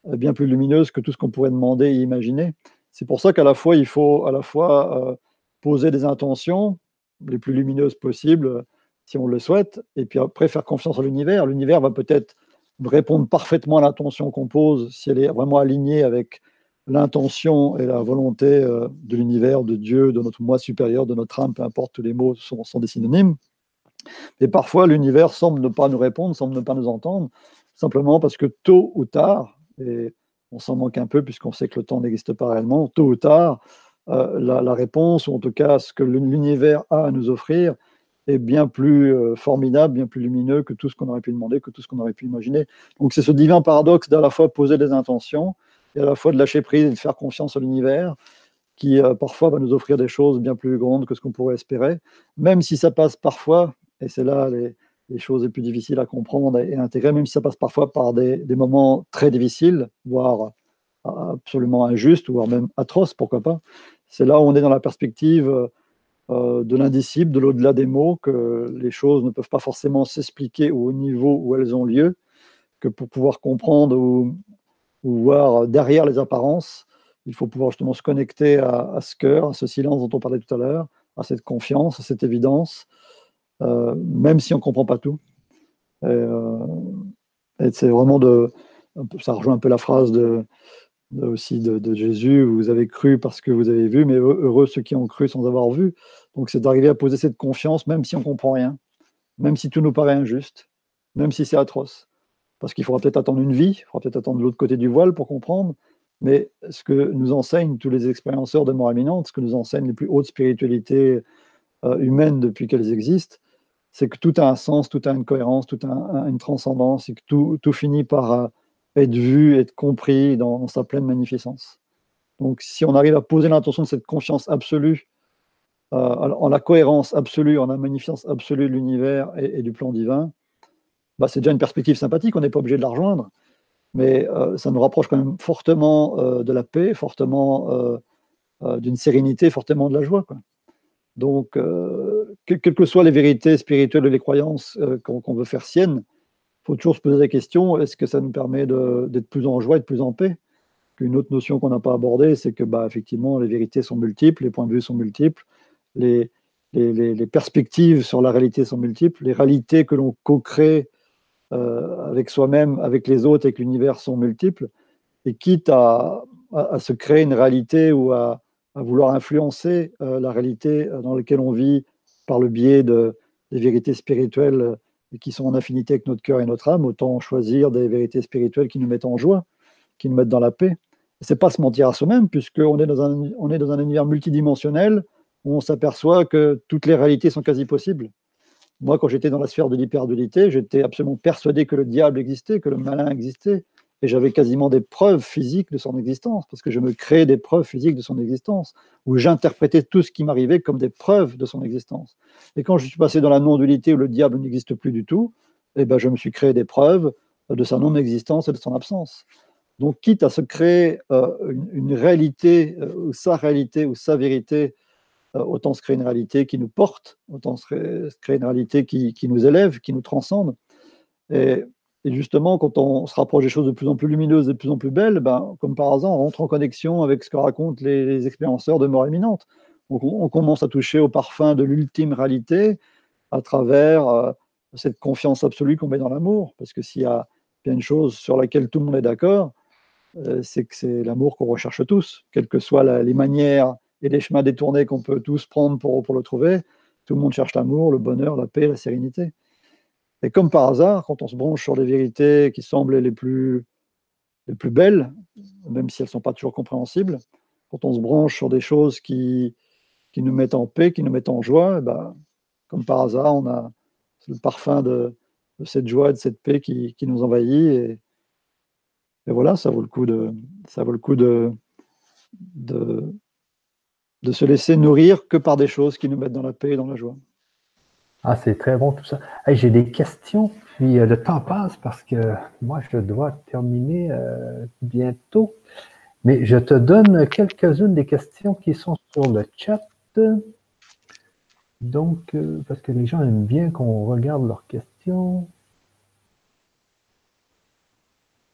bien plus lumineuses que tout ce qu'on pourrait demander et imaginer. C'est pour ça qu'à la fois, il faut à la fois poser des intentions les plus lumineuses possibles, si on le souhaite, et puis après faire confiance à l'univers. L'univers va peut-être répondre parfaitement à l'intention qu'on pose si elle est vraiment alignée avec l'intention et la volonté euh, de l'univers, de Dieu, de notre moi supérieur, de notre âme, peu importe, tous les mots sont des synonymes. Mais parfois, l'univers semble ne pas nous répondre, semble ne pas nous entendre, simplement parce que tôt ou tard, et on s'en manque un peu puisqu'on sait que le temps n'existe pas réellement, tôt ou tard, euh, la, réponse, ou en tout cas ce que l'univers a à nous offrir, est bien plus euh, formidable, bien plus lumineux que tout ce qu'on aurait pu demander, que tout ce qu'on aurait pu imaginer. Donc c'est ce divin paradoxe d'à la fois poser des intentions et à la fois de lâcher prise et de faire confiance à l'univers qui euh, parfois va nous offrir des choses bien plus grandes que ce qu'on pourrait espérer, même si ça passe parfois, et c'est là les, choses les plus difficiles à comprendre et, à intégrer, même si ça passe parfois par des, moments très difficiles, voire absolument injustes, voire même atroces, pourquoi pas. C'est là où on est dans la perspective euh, euh, de l'indicible, de l'au-delà des mots, que les choses ne peuvent pas forcément s'expliquer au niveau où elles ont lieu, que pour pouvoir comprendre ou, voir derrière les apparences, il faut pouvoir justement se connecter à, ce cœur, à ce silence dont on parlait tout à l'heure, à cette confiance, à cette évidence, euh, même si on ne comprend pas tout. Et, euh, c'est vraiment de. Ça rejoint un peu la phrase de, aussi de, Jésus, vous avez cru parce que vous avez vu, mais heureux ceux qui ont cru sans avoir vu. Donc c'est d'arriver à poser cette confiance, même si on ne comprend rien, même si tout nous paraît injuste, même si c'est atroce. Parce qu'il faudra peut-être attendre une vie, il faudra peut-être attendre l'autre côté du voile pour comprendre, mais ce que nous enseignent tous les expérienceurs de mort imminente, ce que nous enseignent les plus hautes spiritualités euh, humaines depuis qu'elles existent, c'est que tout a un sens, tout a une cohérence, tout a une transcendance, et que tout, finit par... Euh, être vu, être compris dans, sa pleine magnificence. Donc si on arrive à poser l'intention de cette confiance absolue, euh, en la cohérence absolue, en la magnificence absolue de l'univers et, du plan divin, bah, c'est déjà une perspective sympathique, on n'est pas obligé de la rejoindre, mais euh, ça nous rapproche quand même fortement de la paix, fortement d'une sérénité, fortement de la joie. Donc, quelles que soient les vérités spirituelles et les croyances qu'on veut faire siennes, faut toujours se poser la question est-ce que ça nous permet d'être plus en joie et plus en paix? Qu'une autre notion qu'on n'a pas abordée, c'est que bah, effectivement, les vérités sont multiples, les points de vue sont multiples, les, perspectives sur la réalité sont multiples, les réalités que l'on co-crée euh, avec soi-même, avec les autres, avec l'univers sont multiples, et quitte à, à, se créer une réalité ou à, à vouloir influencer euh, la réalité dans laquelle on vit par le biais de, des vérités spirituelles qui sont en affinité avec notre cœur et notre âme, autant choisir des vérités spirituelles qui nous mettent en joie, qui nous mettent dans la paix. C'est pas se mentir à soi-même, puisqu'on est, dans un, on est dans un univers multidimensionnel où on s'aperçoit que toutes les réalités sont quasi possibles. Moi, quand j'étais dans la sphère de l'hyperdualité, j'étais absolument persuadé que le diable existait, que le malin existait, et j'avais quasiment des preuves physiques de son existence, parce que je me créais des preuves physiques de son existence, où j'interprétais tout ce qui m'arrivait comme des preuves de son existence. Et quand je suis passé dans la non-dualité où le diable n'existe plus du tout, eh ben, je me suis créé des preuves de sa non-existence et de son absence. Donc, quitte à se créer euh, une, réalité, euh, ou sa réalité, ou sa vérité, euh, autant se créer une réalité qui nous porte, autant se créer, une réalité qui, qui, nous élève, qui nous transcende. Et et justement, quand on se rapproche des choses de plus en plus lumineuses et de plus en plus belles, ben, comme par hasard, on rentre en connexion avec ce que racontent les, expérienceurs de mort imminente. on, commence à toucher au parfum de l'ultime réalité à travers euh, cette confiance absolue qu'on met dans l'amour. Parce que s'il y a bien une chose sur laquelle tout le monde est d'accord, euh, c'est que c'est l'amour qu'on recherche tous, quelles que soient les manières et les chemins détournés qu'on peut tous prendre pour le trouver. Tout le monde cherche l'amour, le bonheur, la paix, la sérénité. Et comme par hasard, quand on se branche sur les vérités qui semblent les plus, les plus belles, même si elles ne sont pas toujours compréhensibles, quand on se branche sur des choses qui, qui nous mettent en paix, qui nous mettent en joie, et eh ben, comme par hasard, on a le parfum de, de cette joie, de cette paix qui, qui nous envahit. Et, et, voilà, ça vaut le coup de, ça vaut le coup de, de, de se laisser nourrir que par des choses qui nous mettent dans la paix et dans la joie. Ah, c'est très bon tout ça. J'ai des questions, puis euh, le temps passe parce que moi, je dois terminer euh, bientôt. Mais je te donne quelques-unes des questions qui sont sur le chat. Donc, euh, parce que les gens aiment bien qu'on regarde leurs questions.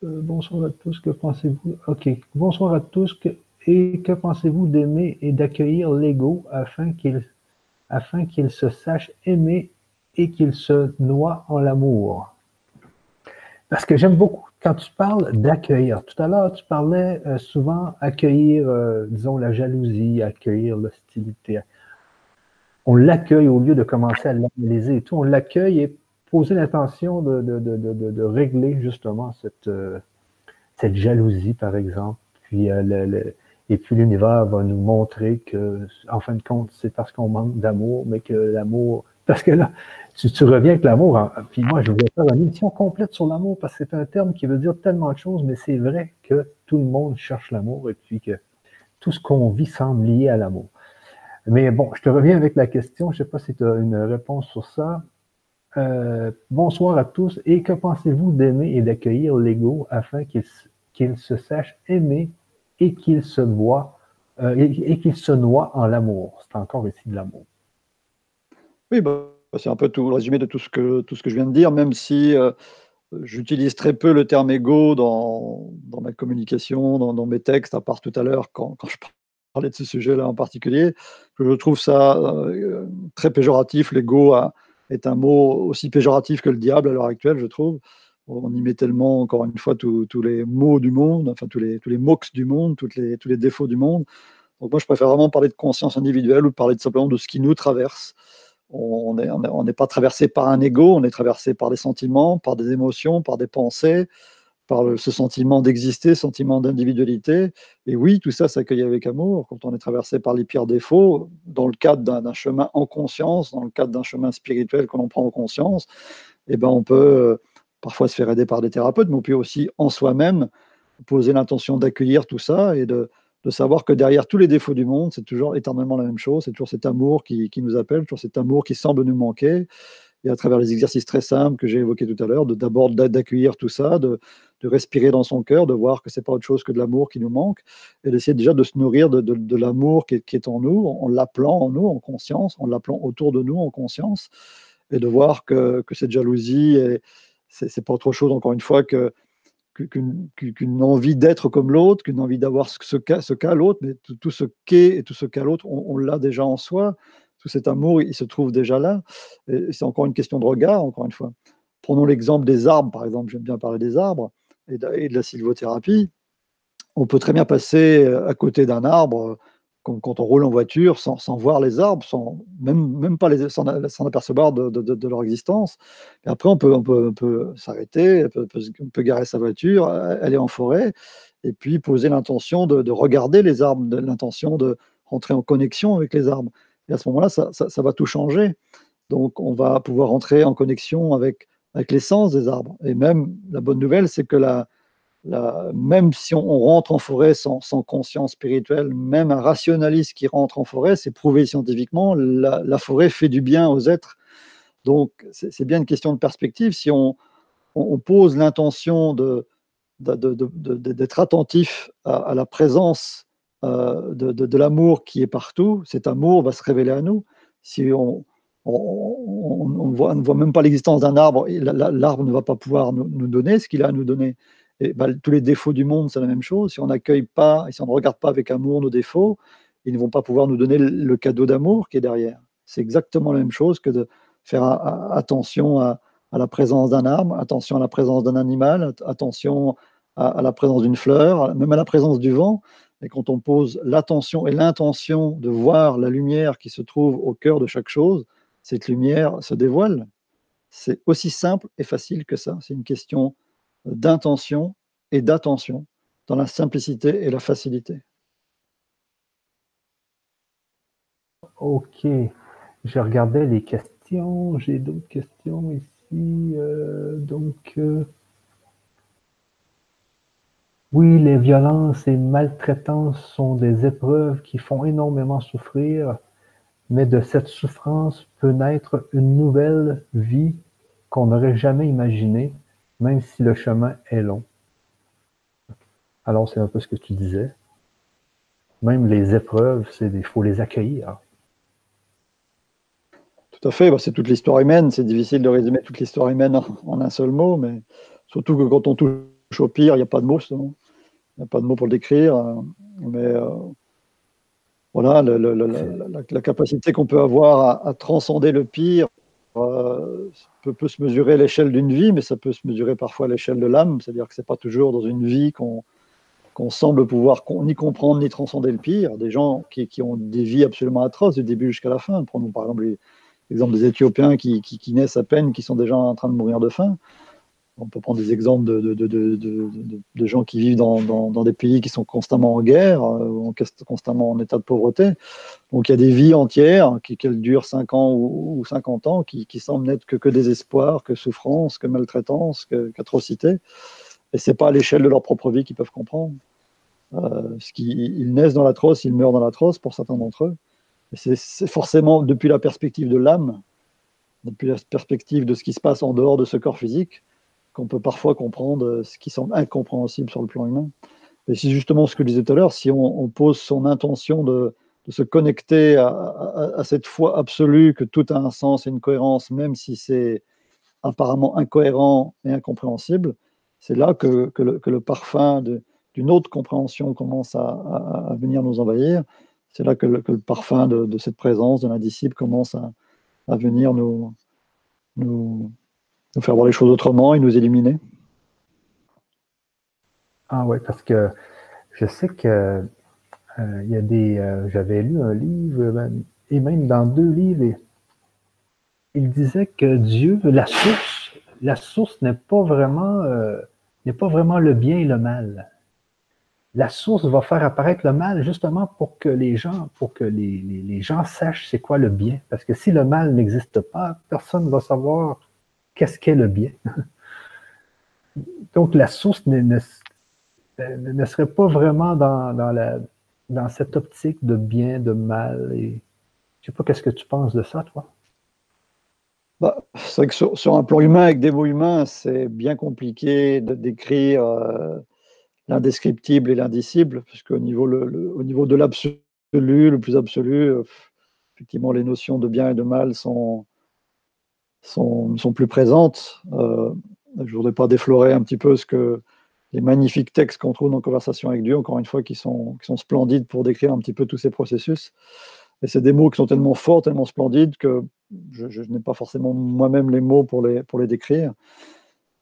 bonsoir à tous, que pensez-vous? OK. Bonsoir à tous. et que pensez-vous d'aimer et d'accueillir l'ego afin qu'il afin qu'il se sache aimer et qu'il se noie en l'amour. Parce que j'aime beaucoup quand tu parles d'accueillir. Tout à l'heure, tu parlais euh, souvent accueillir, euh, disons, la jalousie, accueillir l'hostilité. On l'accueille au lieu de commencer à l'analyser et tout. On l'accueille et poser l'intention de, de, régler justement cette, euh, cette jalousie, par exemple. Puis le, et puis l'univers va nous montrer que, en fin de compte, c'est parce qu'on manque d'amour, mais que l'amour. <laughs> Parce que là, tu, tu reviens avec l'amour. Puis moi, je voulais faire une émission complète sur l'amour parce que c'est un terme qui veut dire tellement de choses, mais c'est vrai que tout le monde cherche l'amour et puis que tout ce qu'on vit semble lié à l'amour. Mais bon, je te reviens avec la question. Je ne sais pas si tu as une réponse sur ça. Euh, bonsoir à tous. Et que pensez-vous d'aimer et d'accueillir l'ego afin qu'il se sache aimer? Et qu'il se noie, euh, et, qu'il se noie en l'amour. C'est encore ici de l'amour. Oui, bah, c'est un peu tout le résumé de tout ce que, tout ce que je viens de dire, même si euh, j'utilise très peu le terme ego dans, ma communication, dans, mes textes, à part tout à l'heure quand, quand, je parlais de ce sujet-là en particulier. Je trouve ça euh, très péjoratif. L'ego est un mot aussi péjoratif que le diable à l'heure actuelle, je trouve on y met tellement, encore une fois, tous les mots du monde, enfin tous les, tous les du monde, toutes les, tous les défauts du monde. Donc moi, je préfère vraiment parler de conscience individuelle ou parler simplement de ce qui nous traverse. On n'est on pas traversé par un ego, on est traversé par des sentiments, par des émotions, par des pensées, par ce sentiment d'exister, sentiment d'individualité. Et oui, tout ça s'accueille avec amour. Quand on est traversé par les pires défauts, dans le cadre d'un chemin en conscience, dans le cadre d'un chemin spirituel que l'on prend en conscience, eh ben on peut parfois se faire aider par des thérapeutes, mais on peut aussi en soi-même poser l'intention d'accueillir tout ça et de, savoir que derrière tous les défauts du monde, c'est toujours éternellement la même chose, c'est toujours cet amour qui, nous appelle, toujours cet amour qui semble nous manquer. Et à travers les exercices très simples que j'ai évoqués tout à l'heure, d'abord d'accueillir tout ça, de, respirer dans son cœur, de voir que c'est pas autre chose que de l'amour qui nous manque, et d'essayer déjà de se nourrir de, l'amour qui, est en nous, en l'appelant en nous, en conscience, en l'appelant autour de nous, en conscience, et de voir que, que cette jalousie est, c'est pas autre chose, encore une fois, qu'une envie d'être comme l'autre, qu'une envie d'avoir ce qu'a ce l'autre, mais tout, ce qu'est et tout ce qu'a l'autre, on, l'a déjà en soi. Tout cet amour, il se trouve déjà là. C'est encore une question de regard, encore une fois. Prenons l'exemple des arbres, par exemple. J'aime bien parler des arbres et de, la sylvothérapie. On peut très bien passer à côté d'un arbre quand, on roule en voiture sans, voir les arbres, sans même, pas les, s'en apercevoir de, leur existence. Et après, on peut, on peut, s'arrêter, on peut, garer sa voiture, aller en forêt, et puis poser l'intention de, regarder les arbres, l'intention de rentrer en connexion avec les arbres. Et à ce moment-là, ça, ça, va tout changer. Donc, on va pouvoir rentrer en connexion avec, avec l'essence des arbres. Et même, la bonne nouvelle, c'est que la, même si on, rentre en forêt sans, conscience spirituelle, même un rationaliste qui rentre en forêt, c'est prouvé scientifiquement, la, forêt fait du bien aux êtres. Donc c'est bien une question de perspective. Si on, pose l'intention d'être attentif à, la présence euh, de, l'amour qui est partout, cet amour va se révéler à nous. Si on, ne voit même pas l'existence d'un arbre, l'arbre ne va pas pouvoir nous donner ce qu'il a à nous donner. Et bah, tous les défauts du monde, c'est la même chose. Si on n'accueille pas, si on ne regarde pas avec amour nos défauts, ils ne vont pas pouvoir nous donner le cadeau d'amour qui est derrière. C'est exactement la même chose que de faire attention à, la présence d'un arbre, attention à la présence d'un animal, attention à, la présence d'une fleur, même à la présence du vent. Et quand on pose l'attention et l'intention de voir la lumière qui se trouve au cœur de chaque chose, cette lumière se dévoile. C'est aussi simple et facile que ça. C'est une question d'intention et d'attention dans la simplicité et la facilité. Ok, je regardais les questions, j'ai d'autres questions ici. Euh, donc, euh, oui, les violences et maltraitances sont des épreuves qui font énormément souffrir, mais de cette souffrance peut naître une nouvelle vie qu'on n'aurait jamais imaginée même si le chemin est long. Alors, c'est un peu ce que tu disais. Même les épreuves, il faut les accueillir. Tout à fait, bah, c'est toute l'histoire humaine. C'est difficile de résumer toute l'histoire humaine en, un seul mot, mais surtout que quand on touche au pire, il n'y a pas de mots. Il n'y a pas de mots pour le décrire. Mais euh, voilà, la, capacité qu'on peut avoir à, transcender le pire, euh, peut, se mesurer à l'échelle d'une vie, mais ça peut se mesurer parfois à l'échelle de l'âme. C'est-à-dire que c'est pas toujours dans une vie qu'on semble pouvoir ni comprendre ni transcender le pire. Des gens qui, ont des vies absolument atroces du début jusqu'à la fin. Prenons par exemple l'exemple des Éthiopiens qui, qui, naissent à peine, qui sont déjà en train de mourir de faim. On peut prendre des exemples de, de, de, de gens qui vivent dans, dans, dans, des pays qui sont constamment en guerre, euh, constamment en état de pauvreté. Donc il y a des vies entières, qui, qu'elles durent 5 ans ou, ou 50 ans, qui, qui semblent n'être que, que désespoir, que souffrance, que maltraitance, que, qu'atrocité. Et c'est pas à l'échelle de leur propre vie qu'ils peuvent comprendre. Euh, ce qui, ils naissent dans l'atroce, ils meurent dans l'atroce pour certains d'entre eux. Et c'est forcément depuis la perspective de l'âme, depuis la perspective de ce qui se passe en dehors de ce corps physique, qu'on peut parfois comprendre euh, ce qui semble incompréhensible sur le plan humain. Et c'est justement ce que je disais tout à l'heure, si on, pose son intention de, se connecter à, cette foi absolue que tout a un sens et une cohérence, même si c'est apparemment incohérent et incompréhensible, c'est là que, le, parfum d'une autre compréhension commence à, venir nous envahir. C'est là que le, parfum de, cette présence de l'indisciple commence à, venir nous, nous faire voir les choses autrement et nous éliminer. Ah oui, parce que je sais que euh, il y a des. Euh, j'avais lu un livre, et même dans deux livres, il disait que Dieu, la source, la source n'est pas vraiment euh, n'est pas vraiment le bien et le mal. La source va faire apparaître le mal justement pour que les gens, pour que les, les gens sachent c'est quoi le bien. Parce que si le mal n'existe pas, personne ne va savoir qu'est-ce qu'est le bien. <laughs> Donc la source ne, serait pas vraiment dans, cette optique de bien, de mal. Je sais pas, qu'est-ce que tu penses de ça, toi? Bah, c'est vrai que sur, un plan humain, avec des mots humains, c'est bien compliqué de décrire euh, l'indescriptible et l'indicible, puisque au niveau, au niveau de l'absolu, le plus absolu, euh, effectivement, les notions de bien et de mal sont, sont, plus présentes. Euh, je voudrais pas déflorer un petit peu ce que magnifiques textes qu'on trouve dans Conversation avec Dieu, encore une fois, qui sont, qui sont splendides pour décrire un petit peu tous ces processus. Et c'est des mots qui sont tellement forts, tellement splendides que je, n'ai pas forcément moi-même les mots pour les, pour les décrire.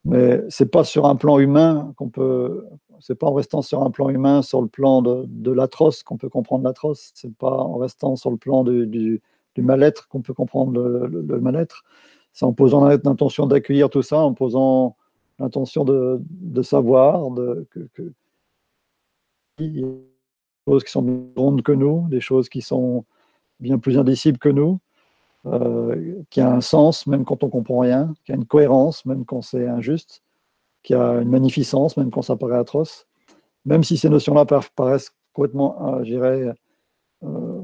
Mais c'est pas sur un plan humain qu'on peut, c'est pas en restant sur un plan humain, sur le plan de, de l'atroce qu'on peut comprendre l'atroce. C'est pas en restant sur le plan du, du, mal-être qu'on peut comprendre le, mal-être. C'est en posant l'intention d'accueillir tout ça, en posant l'intention de, savoir de, que, que des choses qui sont plus grandes que nous, des choses qui sont bien plus indicibles que nous, euh, qui a un sens même quand on comprend rien, qui a une cohérence même quand c'est injuste, qui a une magnificence même quand ça paraît atroce, même si ces notions-là paraissent complètement, euh, je dirais, euh,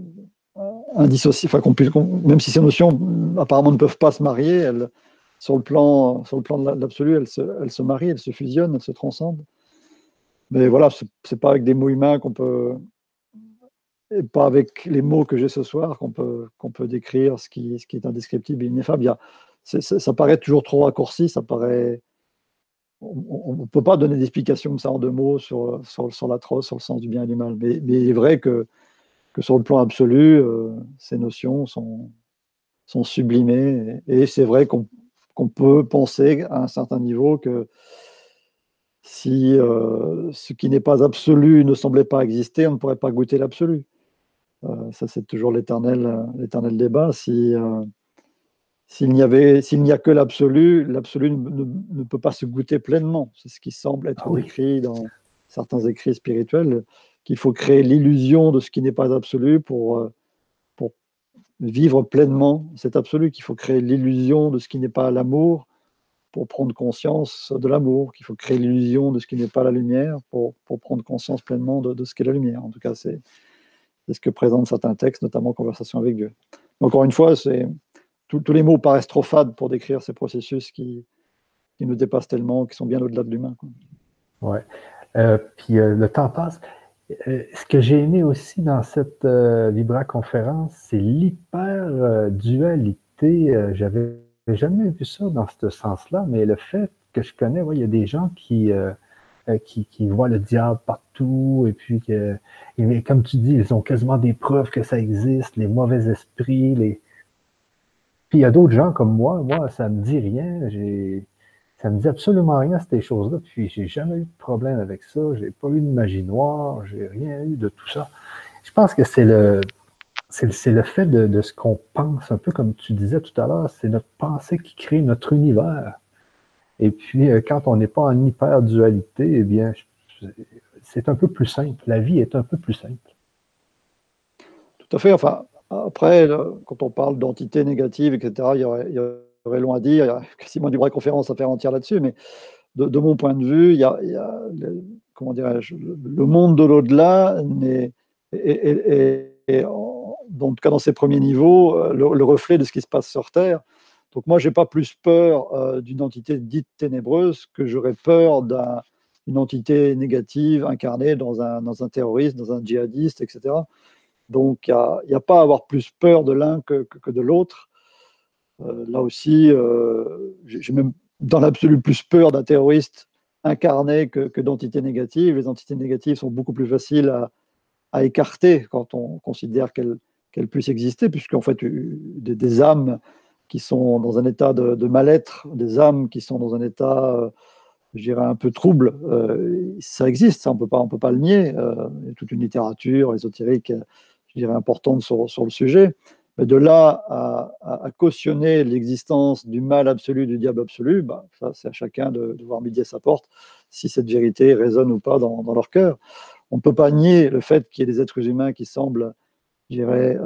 indissociables, même si ces notions apparemment ne peuvent pas se marier, elles, sur le plan, sur le plan de l'absolu, elles se, elles se marient, elles se fusionnent, elles se transcendent. Mais voilà, c'est pas avec des mots humains qu'on peut, et pas avec les mots que j'ai ce soir qu'on peut, qu'on peut décrire ce qui, ce qui est indescriptible et ineffable. ça paraît toujours trop raccourci, ça paraît. On ne peut pas donner d'explication comme ça en deux mots sur, sur, sur l'atroce, sur le sens du bien et du mal. Mais, mais il est vrai que, que sur le plan absolu, euh, ces notions sont, sont sublimées. Et, c'est vrai qu'on peut penser à un certain niveau que si euh, ce qui n'est pas absolu ne semblait pas exister, on ne pourrait pas goûter l'absolu. Euh, ça, c'est toujours l'éternel, débat. Si, s'il n'y avait, s'il n'y a que l'absolu, l'absolu ne, peut pas se goûter pleinement. C'est ce qui semble être ah écrit dans certains écrits spirituels, qu'il faut créer l'illusion de ce qui n'est pas absolu pour, pour vivre pleinement cet absolu, qu'il faut créer l'illusion de ce qui n'est pas l'amour pour prendre conscience de l'amour, qu'il faut créer l'illusion de ce qui n'est pas la lumière pour, pour prendre conscience pleinement de, de ce qu'est la lumière. En tout cas, c'est, ce que présentent certains textes, notamment Conversation avec Dieu. Encore une fois, c'est tous les mots paraissent trop fades pour décrire ces processus qui, qui nous dépassent tellement, qui sont bien au-delà de l'humain. Ouais. Euh, puis euh, le temps passe. Euh, ce que j'ai aimé aussi dans cette Libra conférence, c'est l'hyper-dualité. J'avais jamais vu ça dans ce sens-là, mais le fait que je connais, il y a des gens qui euh, qui, qui, voient le diable partout, et puis que, et, comme tu dis, ils ont quasiment des preuves que ça existe, les mauvais esprits, les. Puis il y a d'autres gens comme moi, moi, ça me dit rien, j'ai. Ça me dit absolument rien, ces choses-là. Puis j'ai jamais eu de problème avec ça. J'ai pas eu de magie noire. J'ai rien eu de tout ça. Je pense que c'est le, c'est le fait de, ce qu'on pense, un peu comme tu disais tout à l'heure, c'est notre pensée qui crée notre univers. Et puis, euh, quand on n'est pas en hyper-dualité, eh bien, c'est un peu plus simple. La vie est un peu plus simple. Tout à fait. Enfin, après, quand on parle d'entité négative, etc., il y, aurait, long à dire. Il y a quasiment du vraie conférence à faire entière là-dessus. Mais de, mon point de vue, il y a, le, comment dirais-je, le monde de l'au-delà est, est, en tout cas dans ses premiers niveaux, euh, le, reflet de ce qui se passe sur Terre. Donc moi, je n'ai pas plus peur euh, d'une entité dite ténébreuse que j'aurais peur d'une entité négative incarnée dans un, dans un terroriste, dans un djihadiste, etc. Donc il n'y a, pas à avoir plus peur de l'un que, que, de l'autre. Euh, là aussi, euh, j'ai même dans l'absolu plus peur d'un terroriste incarné que, que d'entités négatives. Les entités négatives sont beaucoup plus faciles à, à écarter quand on considère qu'elles puissent exister, puisqu'en fait, des, des âmes qui sont dans un état de, mal-être, des âmes qui sont dans un état, euh, je dirais, un peu trouble. Ça existe, ça, on ne peut pas le nier. Il y a toute une littérature ésotérique, je dirais, importante sur, sur le sujet. De là à, cautionner l'existence du mal absolu, du diable absolu, bah, ça, c'est à chacun de, voir midi à sa porte si cette vérité résonne ou pas dans, leur cœur. On ne peut pas nier le fait qu'il y ait des êtres humains qui semblent, je dirais,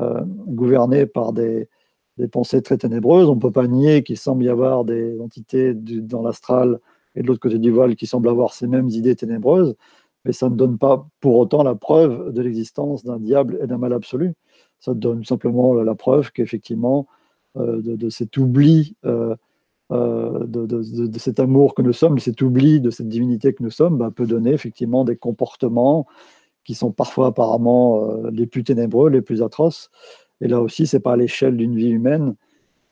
gouvernés par des, des pensées très ténébreuses. On ne peut pas nier qu'il semble y avoir des entités dans l'astral et de l'autre côté du voile qui semblent avoir ces mêmes idées ténébreuses, mais ça ne donne pas pour autant la preuve de l'existence d'un diable et d'un mal absolu. Ça donne simplement la preuve qu'effectivement, euh, de, cet oubli, euh, euh, de, cet amour que nous sommes, cet oubli de cette divinité que nous sommes, bah, peut donner effectivement des comportements qui sont parfois apparemment les plus ténébreux, les plus atroces, et là aussi, c'est pas à l'échelle d'une vie humaine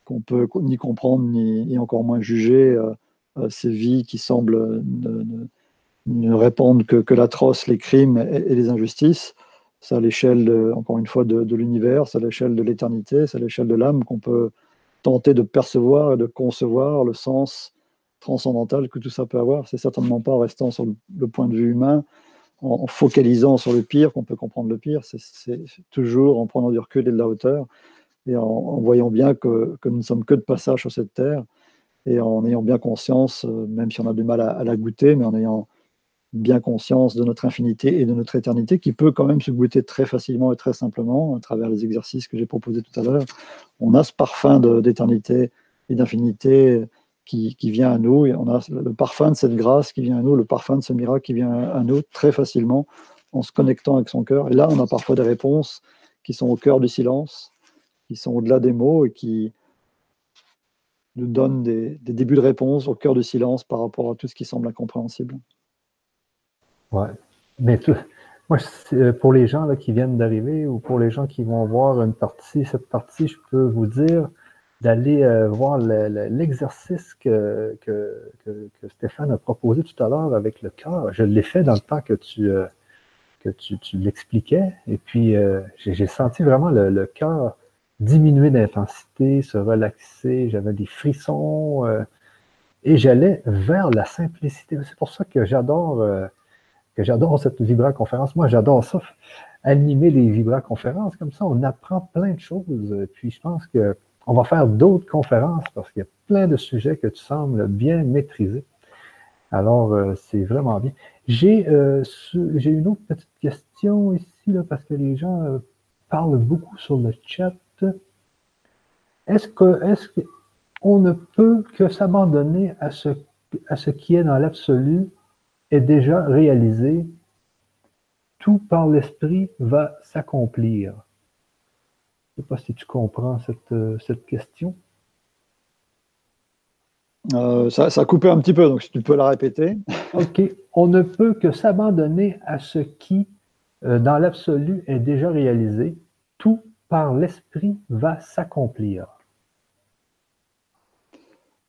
qu'on peut ni comprendre ni, encore moins juger ces vies qui semblent ne répondent que, l'atroce, les crimes et, les injustices. C'est à l'échelle, encore une fois, de, l'univers, c'est à l'échelle de l'éternité, c'est à l'échelle de l'âme qu'on peut tenter de percevoir et de concevoir le sens transcendantal que tout ça peut avoir. C'est certainement pas en restant sur le, point de vue humain, en, focalisant sur le pire qu'on peut comprendre le pire. C'est toujours en prenant du recul et de la hauteur et en, voyant bien que, nous ne sommes que de passage sur cette terre et en ayant bien conscience, euh, même si on a du mal à la goûter, mais en ayant bien conscience de notre infinité et de notre éternité, qui peut quand même se goûter très facilement et très simplement à travers les exercices que j'ai proposés tout à l'heure. On a ce parfum d'éternité et d'infinité qui, vient à nous, et on a le parfum de cette grâce qui vient à nous, le parfum de ce miracle qui vient à nous très facilement en se connectant avec son cœur. Et là, on a parfois des réponses qui sont au cœur du silence, qui sont au-delà des mots et qui nous donnent des, des débuts de réponse au cœur du silence par rapport à tout ce qui semble incompréhensible. Ouais. Mais moi, euh, pour les gens là, qui viennent d'arriver ou pour les gens qui vont voir une partie, cette partie, je peux vous dire d'aller euh, voir l'exercice que, que, Stéphane a proposé tout à l'heure avec le cœur. Je l'ai fait dans le temps que tu, euh, que tu, l'expliquais. Et puis, j'ai senti vraiment le, le cœur diminuer d'intensité, se relaxer. J'avais des frissons et j'allais vers la simplicité. C'est pour ça que j'adore que j'adore cette vibra-conférence. Moi, j'adore ça, animer les vibra-conférences. Comme ça, on apprend plein de choses. Puis je pense qu'on va faire d'autres conférences parce qu'il y a plein de sujets que tu sembles bien maîtriser. Alors, euh, c'est vraiment bien. J'ai euh, une autre petite question ici, là, parce que les gens euh, parlent beaucoup sur le chat. Est-ce que est-ce qu'on ne peut que s'abandonner à ce, à ce qui est dans l'absolu est déjà réalisé, tout par l'esprit va s'accomplir. Je ne sais pas si tu comprends cette, euh, cette question. Euh, ça, ça, a coupé un petit peu, donc si tu peux la répéter. OK. On ne peut que s'abandonner à ce qui, euh, dans l'absolu, est déjà réalisé. Tout par l'esprit va s'accomplir.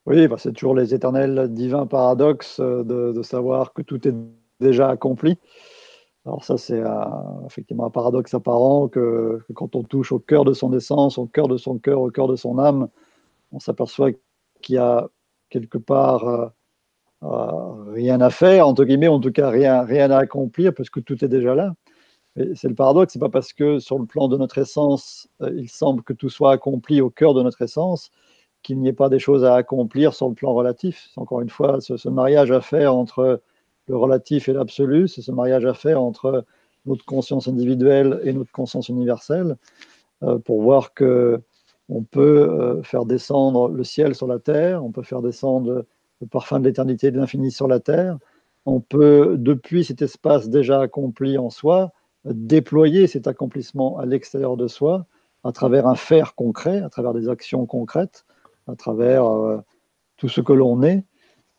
Oui, bah, c'est toujours les éternels divins paradoxes euh, de, savoir que tout est déjà accompli. Alors ça, c'est euh, effectivement un paradoxe apparent que, quand on touche au cœur de son essence, au cœur de son cœur, au cœur de son âme, on s'aperçoit qu'il y a quelque part euh, rien à faire, entre guillemets, en tout cas rien, rien à accomplir, parce que tout est déjà là. C'est le paradoxe, c'est pas parce que sur le plan de notre essence, il semble que tout soit accompli au cœur de notre essence, qu'il n'y ait pas des choses à accomplir sur le plan relatif. Encore une fois ce, mariage à faire entre le relatif et l'absolu, c'est ce mariage à faire entre notre conscience individuelle et notre conscience universelle, euh, pour voir que on peut euh, faire descendre le ciel sur la terre, on peut faire descendre le parfum de l'éternité et de l'infini sur la terre, on peut, depuis cet espace déjà accompli en soi, déployer cet accomplissement à l'extérieur de soi, à travers un faire concret, à travers des actions concrètes, à travers euh, tout ce que l'on est,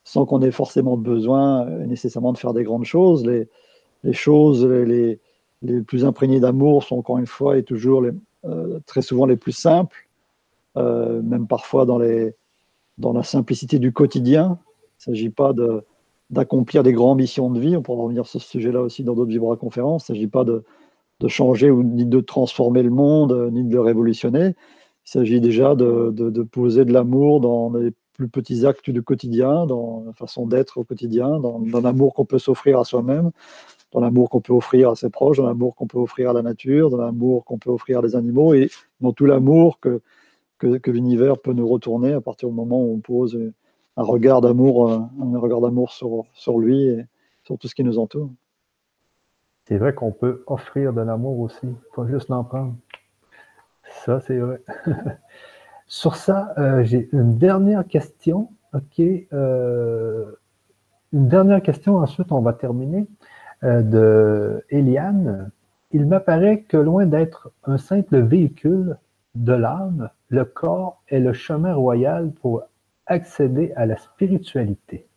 sans qu'on ait forcément besoin euh, nécessairement de faire des grandes choses. Les, choses les, plus imprégnées d'amour sont encore une fois et toujours euh, très souvent les plus simples, même parfois dans, la simplicité du quotidien. Il ne s'agit pas d'accomplir des grandes missions de vie. On pourra revenir sur ce sujet-là aussi dans d'autres Vibra conférences. Il ne s'agit pas de, de changer ou ni de transformer le monde, ni de le révolutionner. Il s'agit déjà de, poser de l'amour dans les plus petits actes du quotidien, dans la façon d'être au quotidien, dans, l'amour qu'on peut s'offrir à soi-même, dans l'amour qu'on peut offrir à ses proches, dans l'amour qu'on peut offrir à la nature, dans l'amour qu'on peut offrir à des animaux et dans tout l'amour que, que, l'univers peut nous retourner à partir du moment où on pose un regard d'amour, un regard d'amour sur, sur lui et sur tout ce qui nous entoure. C'est vrai qu'on peut offrir de l'amour aussi, pas juste l'en prendre. Ça, c'est vrai. <laughs> Sur ça, euh, j'ai une dernière question. Euh, une dernière question, ensuite on va terminer. Euh, de Eliane. Il m'apparaît que loin d'être un simple véhicule de l'âme, le corps est le chemin royal pour accéder à la spiritualité.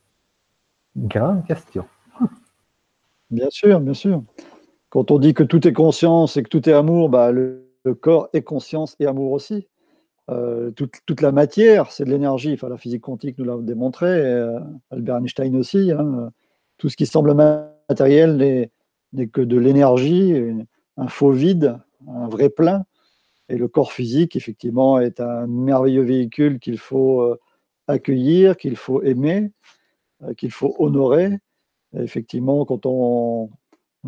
grande question. Bien sûr, bien sûr. Quand on dit que tout est conscience et que tout est amour, bah, le, le corps est conscience et amour aussi. Euh, toute, la matière, c'est de l'énergie. Enfin, la physique quantique nous l'a démontré, euh, Albert Einstein aussi. Hein. tout ce qui semble matériel n'est que de l'énergie, un faux vide, un vrai plein. Et le corps physique, effectivement, est un merveilleux véhicule qu'il faut euh, accueillir, qu'il faut aimer, euh, qu'il faut honorer. effectivement, quand on,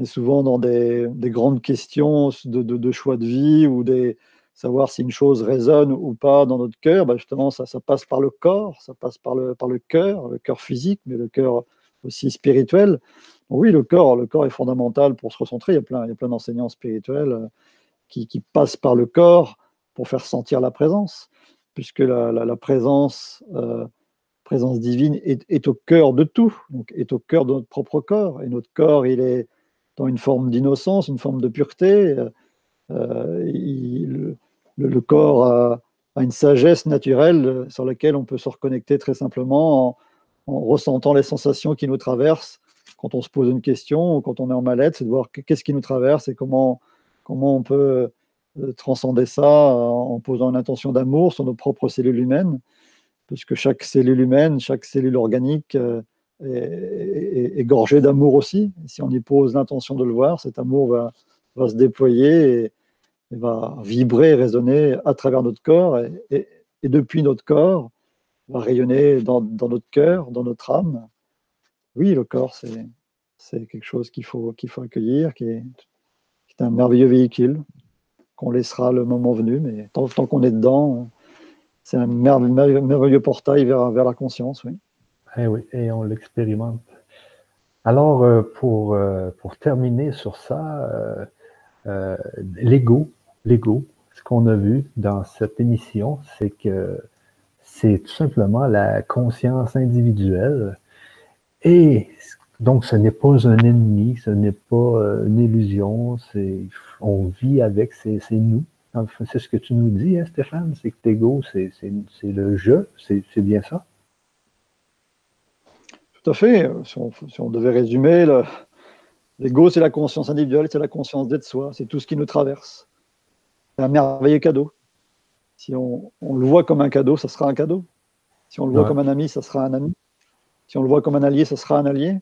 est souvent dans des, grandes questions de, choix de vie ou des savoir si une chose résonne ou pas dans notre cœur, bah, justement, ça, passe par le corps, ça passe par le, par cœur, le cœur physique, mais le cœur aussi spirituel. Oui, le corps, le corps est fondamental pour se recentrer. Il y a plein, d'enseignants spirituels euh, qui, passent par le corps pour faire sentir la présence, puisque la, la, présence, euh, présence divine est, est, au cœur de tout, donc est au cœur de notre propre corps. Et notre corps, il est une forme d'innocence, une forme de pureté. Euh, le, corps a, une sagesse naturelle sur laquelle on peut se reconnecter très simplement en, en ressentant les sensations qui nous traversent quand on se pose une question ou quand on est en mal-être, c'est de voir qu'est-ce qui nous traverse et comment, comment on peut euh, transcender ça en posant une intention d'amour sur nos propres cellules humaines, puisque chaque cellule humaine, chaque cellule organique euh, est, gorgée d'amour aussi. si on y pose l'intention de le voir, cet amour va, se déployer et, va vibrer, résonner à travers notre corps et, depuis notre corps va rayonner dans, notre cœur, dans notre âme. Oui, le corps, c'est quelque chose qu'il faut, qu'il faut accueillir, qui est, est, un merveilleux véhicule qu'on laissera le moment venu, mais tant, qu'on est dedans, c'est un merveilleux, merveilleux, portail vers, vers la conscience, oui. Eh oui, et on l'expérimente. Alors, euh, pour, euh, pour terminer sur ça, euh, l'ego, l'ego, ce qu'on a vu dans cette émission, c'est que c'est tout simplement la conscience individuelle. Et donc, ce n'est pas un ennemi, ce n'est pas euh, une illusion, c'est, on vit avec, c'est, nous. c'est ce que tu nous dis, hein, Stéphane, c'est que l'ego, c'est, le jeu, c'est, bien ça? Tout à fait. Si on, devait résumer, l'ego, c'est la conscience individuelle, c'est la conscience d'être soi, c'est tout ce qui nous traverse. C'est un merveilleux cadeau. Si on, le voit comme un cadeau, ça sera un cadeau. Si on le voit comme un ami, ça sera un ami. Si on le voit comme un allié, ça sera un allié.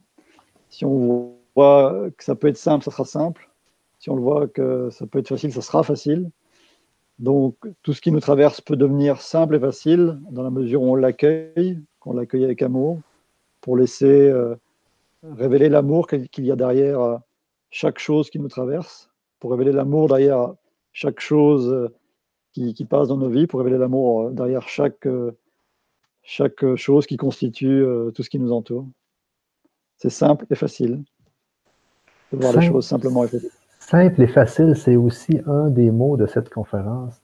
Si on voit que ça peut être simple, ça sera simple. Si on le voit que ça peut être facile, ça sera facile. Donc, tout ce qui nous traverse peut devenir simple et facile dans la mesure où on l'accueille, qu'on l'accueille avec amour, pour laisser euh, révéler l'amour qu'il y a derrière euh, chaque chose qui nous traverse, pour révéler l'amour derrière chaque chose euh, qui, passe dans nos vies pour révéler l'amour derrière chaque, chaque chose qui constitue tout ce qui nous entoure. C'est simple et facile de voir les choses simplement et facile. Simple et facile, c'est aussi un des mots de cette conférence.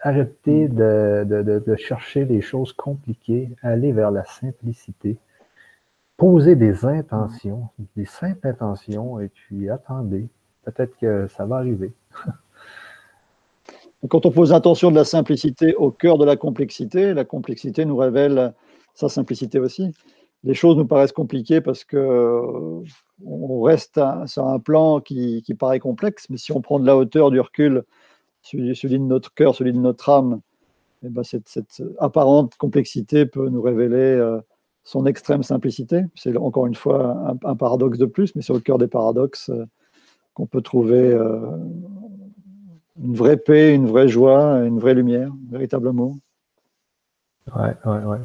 Arrêtez mm. de, de, chercher les choses compliquées, aller vers la simplicité. Posez des intentions, des simples intentions, et puis attendez. Peut-être que ça va arriver. <laughs> Quand on pose l'intention de la simplicité au cœur de la complexité, la complexité nous révèle sa simplicité aussi. Les choses nous paraissent compliquées parce que euh, on reste sur un plan qui, paraît complexe, mais si on prend de la hauteur, du recul, celui, de notre cœur, celui de notre âme, et eh ben cette, apparente complexité peut nous révéler euh, son extrême simplicité. C'est encore une fois un, paradoxe de plus, mais c'est au cœur des paradoxes euh, qu'on peut trouver une vraie paix, une vraie joie, une vraie lumière, véritablement. Ouais, ouais, ouais.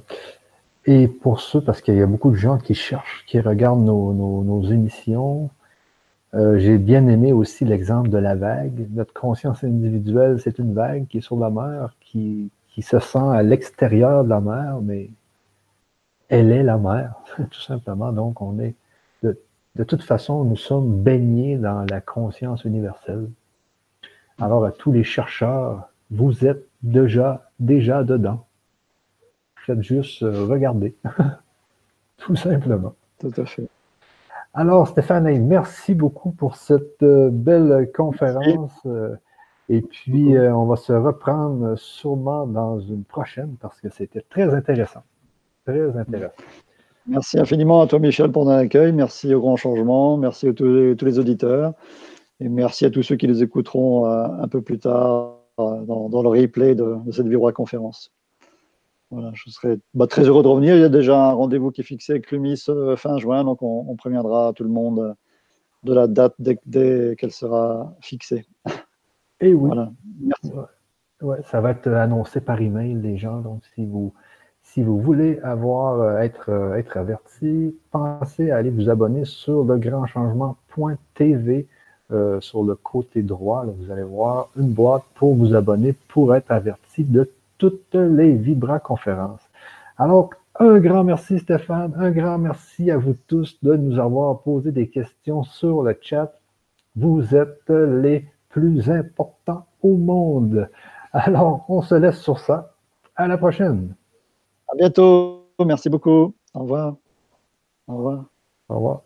Et pour ceux, parce qu'il y a beaucoup de gens qui cherchent, qui regardent nos, émissions, euh, j'ai bien aimé aussi l'exemple de la vague. Notre conscience individuelle, c'est une vague qui est sur la mer, qui, qui se sent à l'extérieur de la mer, mais elle est la mer, <laughs> tout simplement. Donc, on est, de, de toute façon, nous sommes baignés dans la conscience universelle. Alors, à tous les chercheurs, vous êtes déjà, déjà dedans. Faites juste euh, regarder. <laughs> Tout simplement. Tout à fait. Alors, Stéphane, merci beaucoup pour cette euh, belle conférence. Euh, et puis, on va se reprendre sûrement dans une prochaine parce que c'était très intéressant. Très intéressant. Merci infiniment à toi, Michel, pour ton accueil. Merci au Grand Changement. Merci à tous les auditeurs. Et merci à tous ceux qui les écouteront euh, un peu plus tard euh, dans, le replay de, cette cette conférence. voilà, je serais bah, très heureux de revenir. Il y a déjà un rendez-vous qui est fixé avec l'UMIS fin juin, donc on, préviendra tout le monde de la date dès, qu'elle sera fixée. Et oui. Merci. Ouais, ça va être annoncé par email les gens. Donc, si vous, si vous voulez avoir, euh, être, euh, être averti, pensez à aller vous abonner sur legrandchangement.tv euh, sur le côté droit. vous allez voir une boîte pour vous abonner pour être averti de toutes les Vibra-conférences. Alors, un grand merci Stéphane, un grand merci à vous tous de nous avoir posé des questions sur le chat. Vous êtes les plus importants au monde. Alors, on se laisse sur ça. À la prochaine. À bientôt. Merci beaucoup. Au revoir. Au revoir. Au revoir.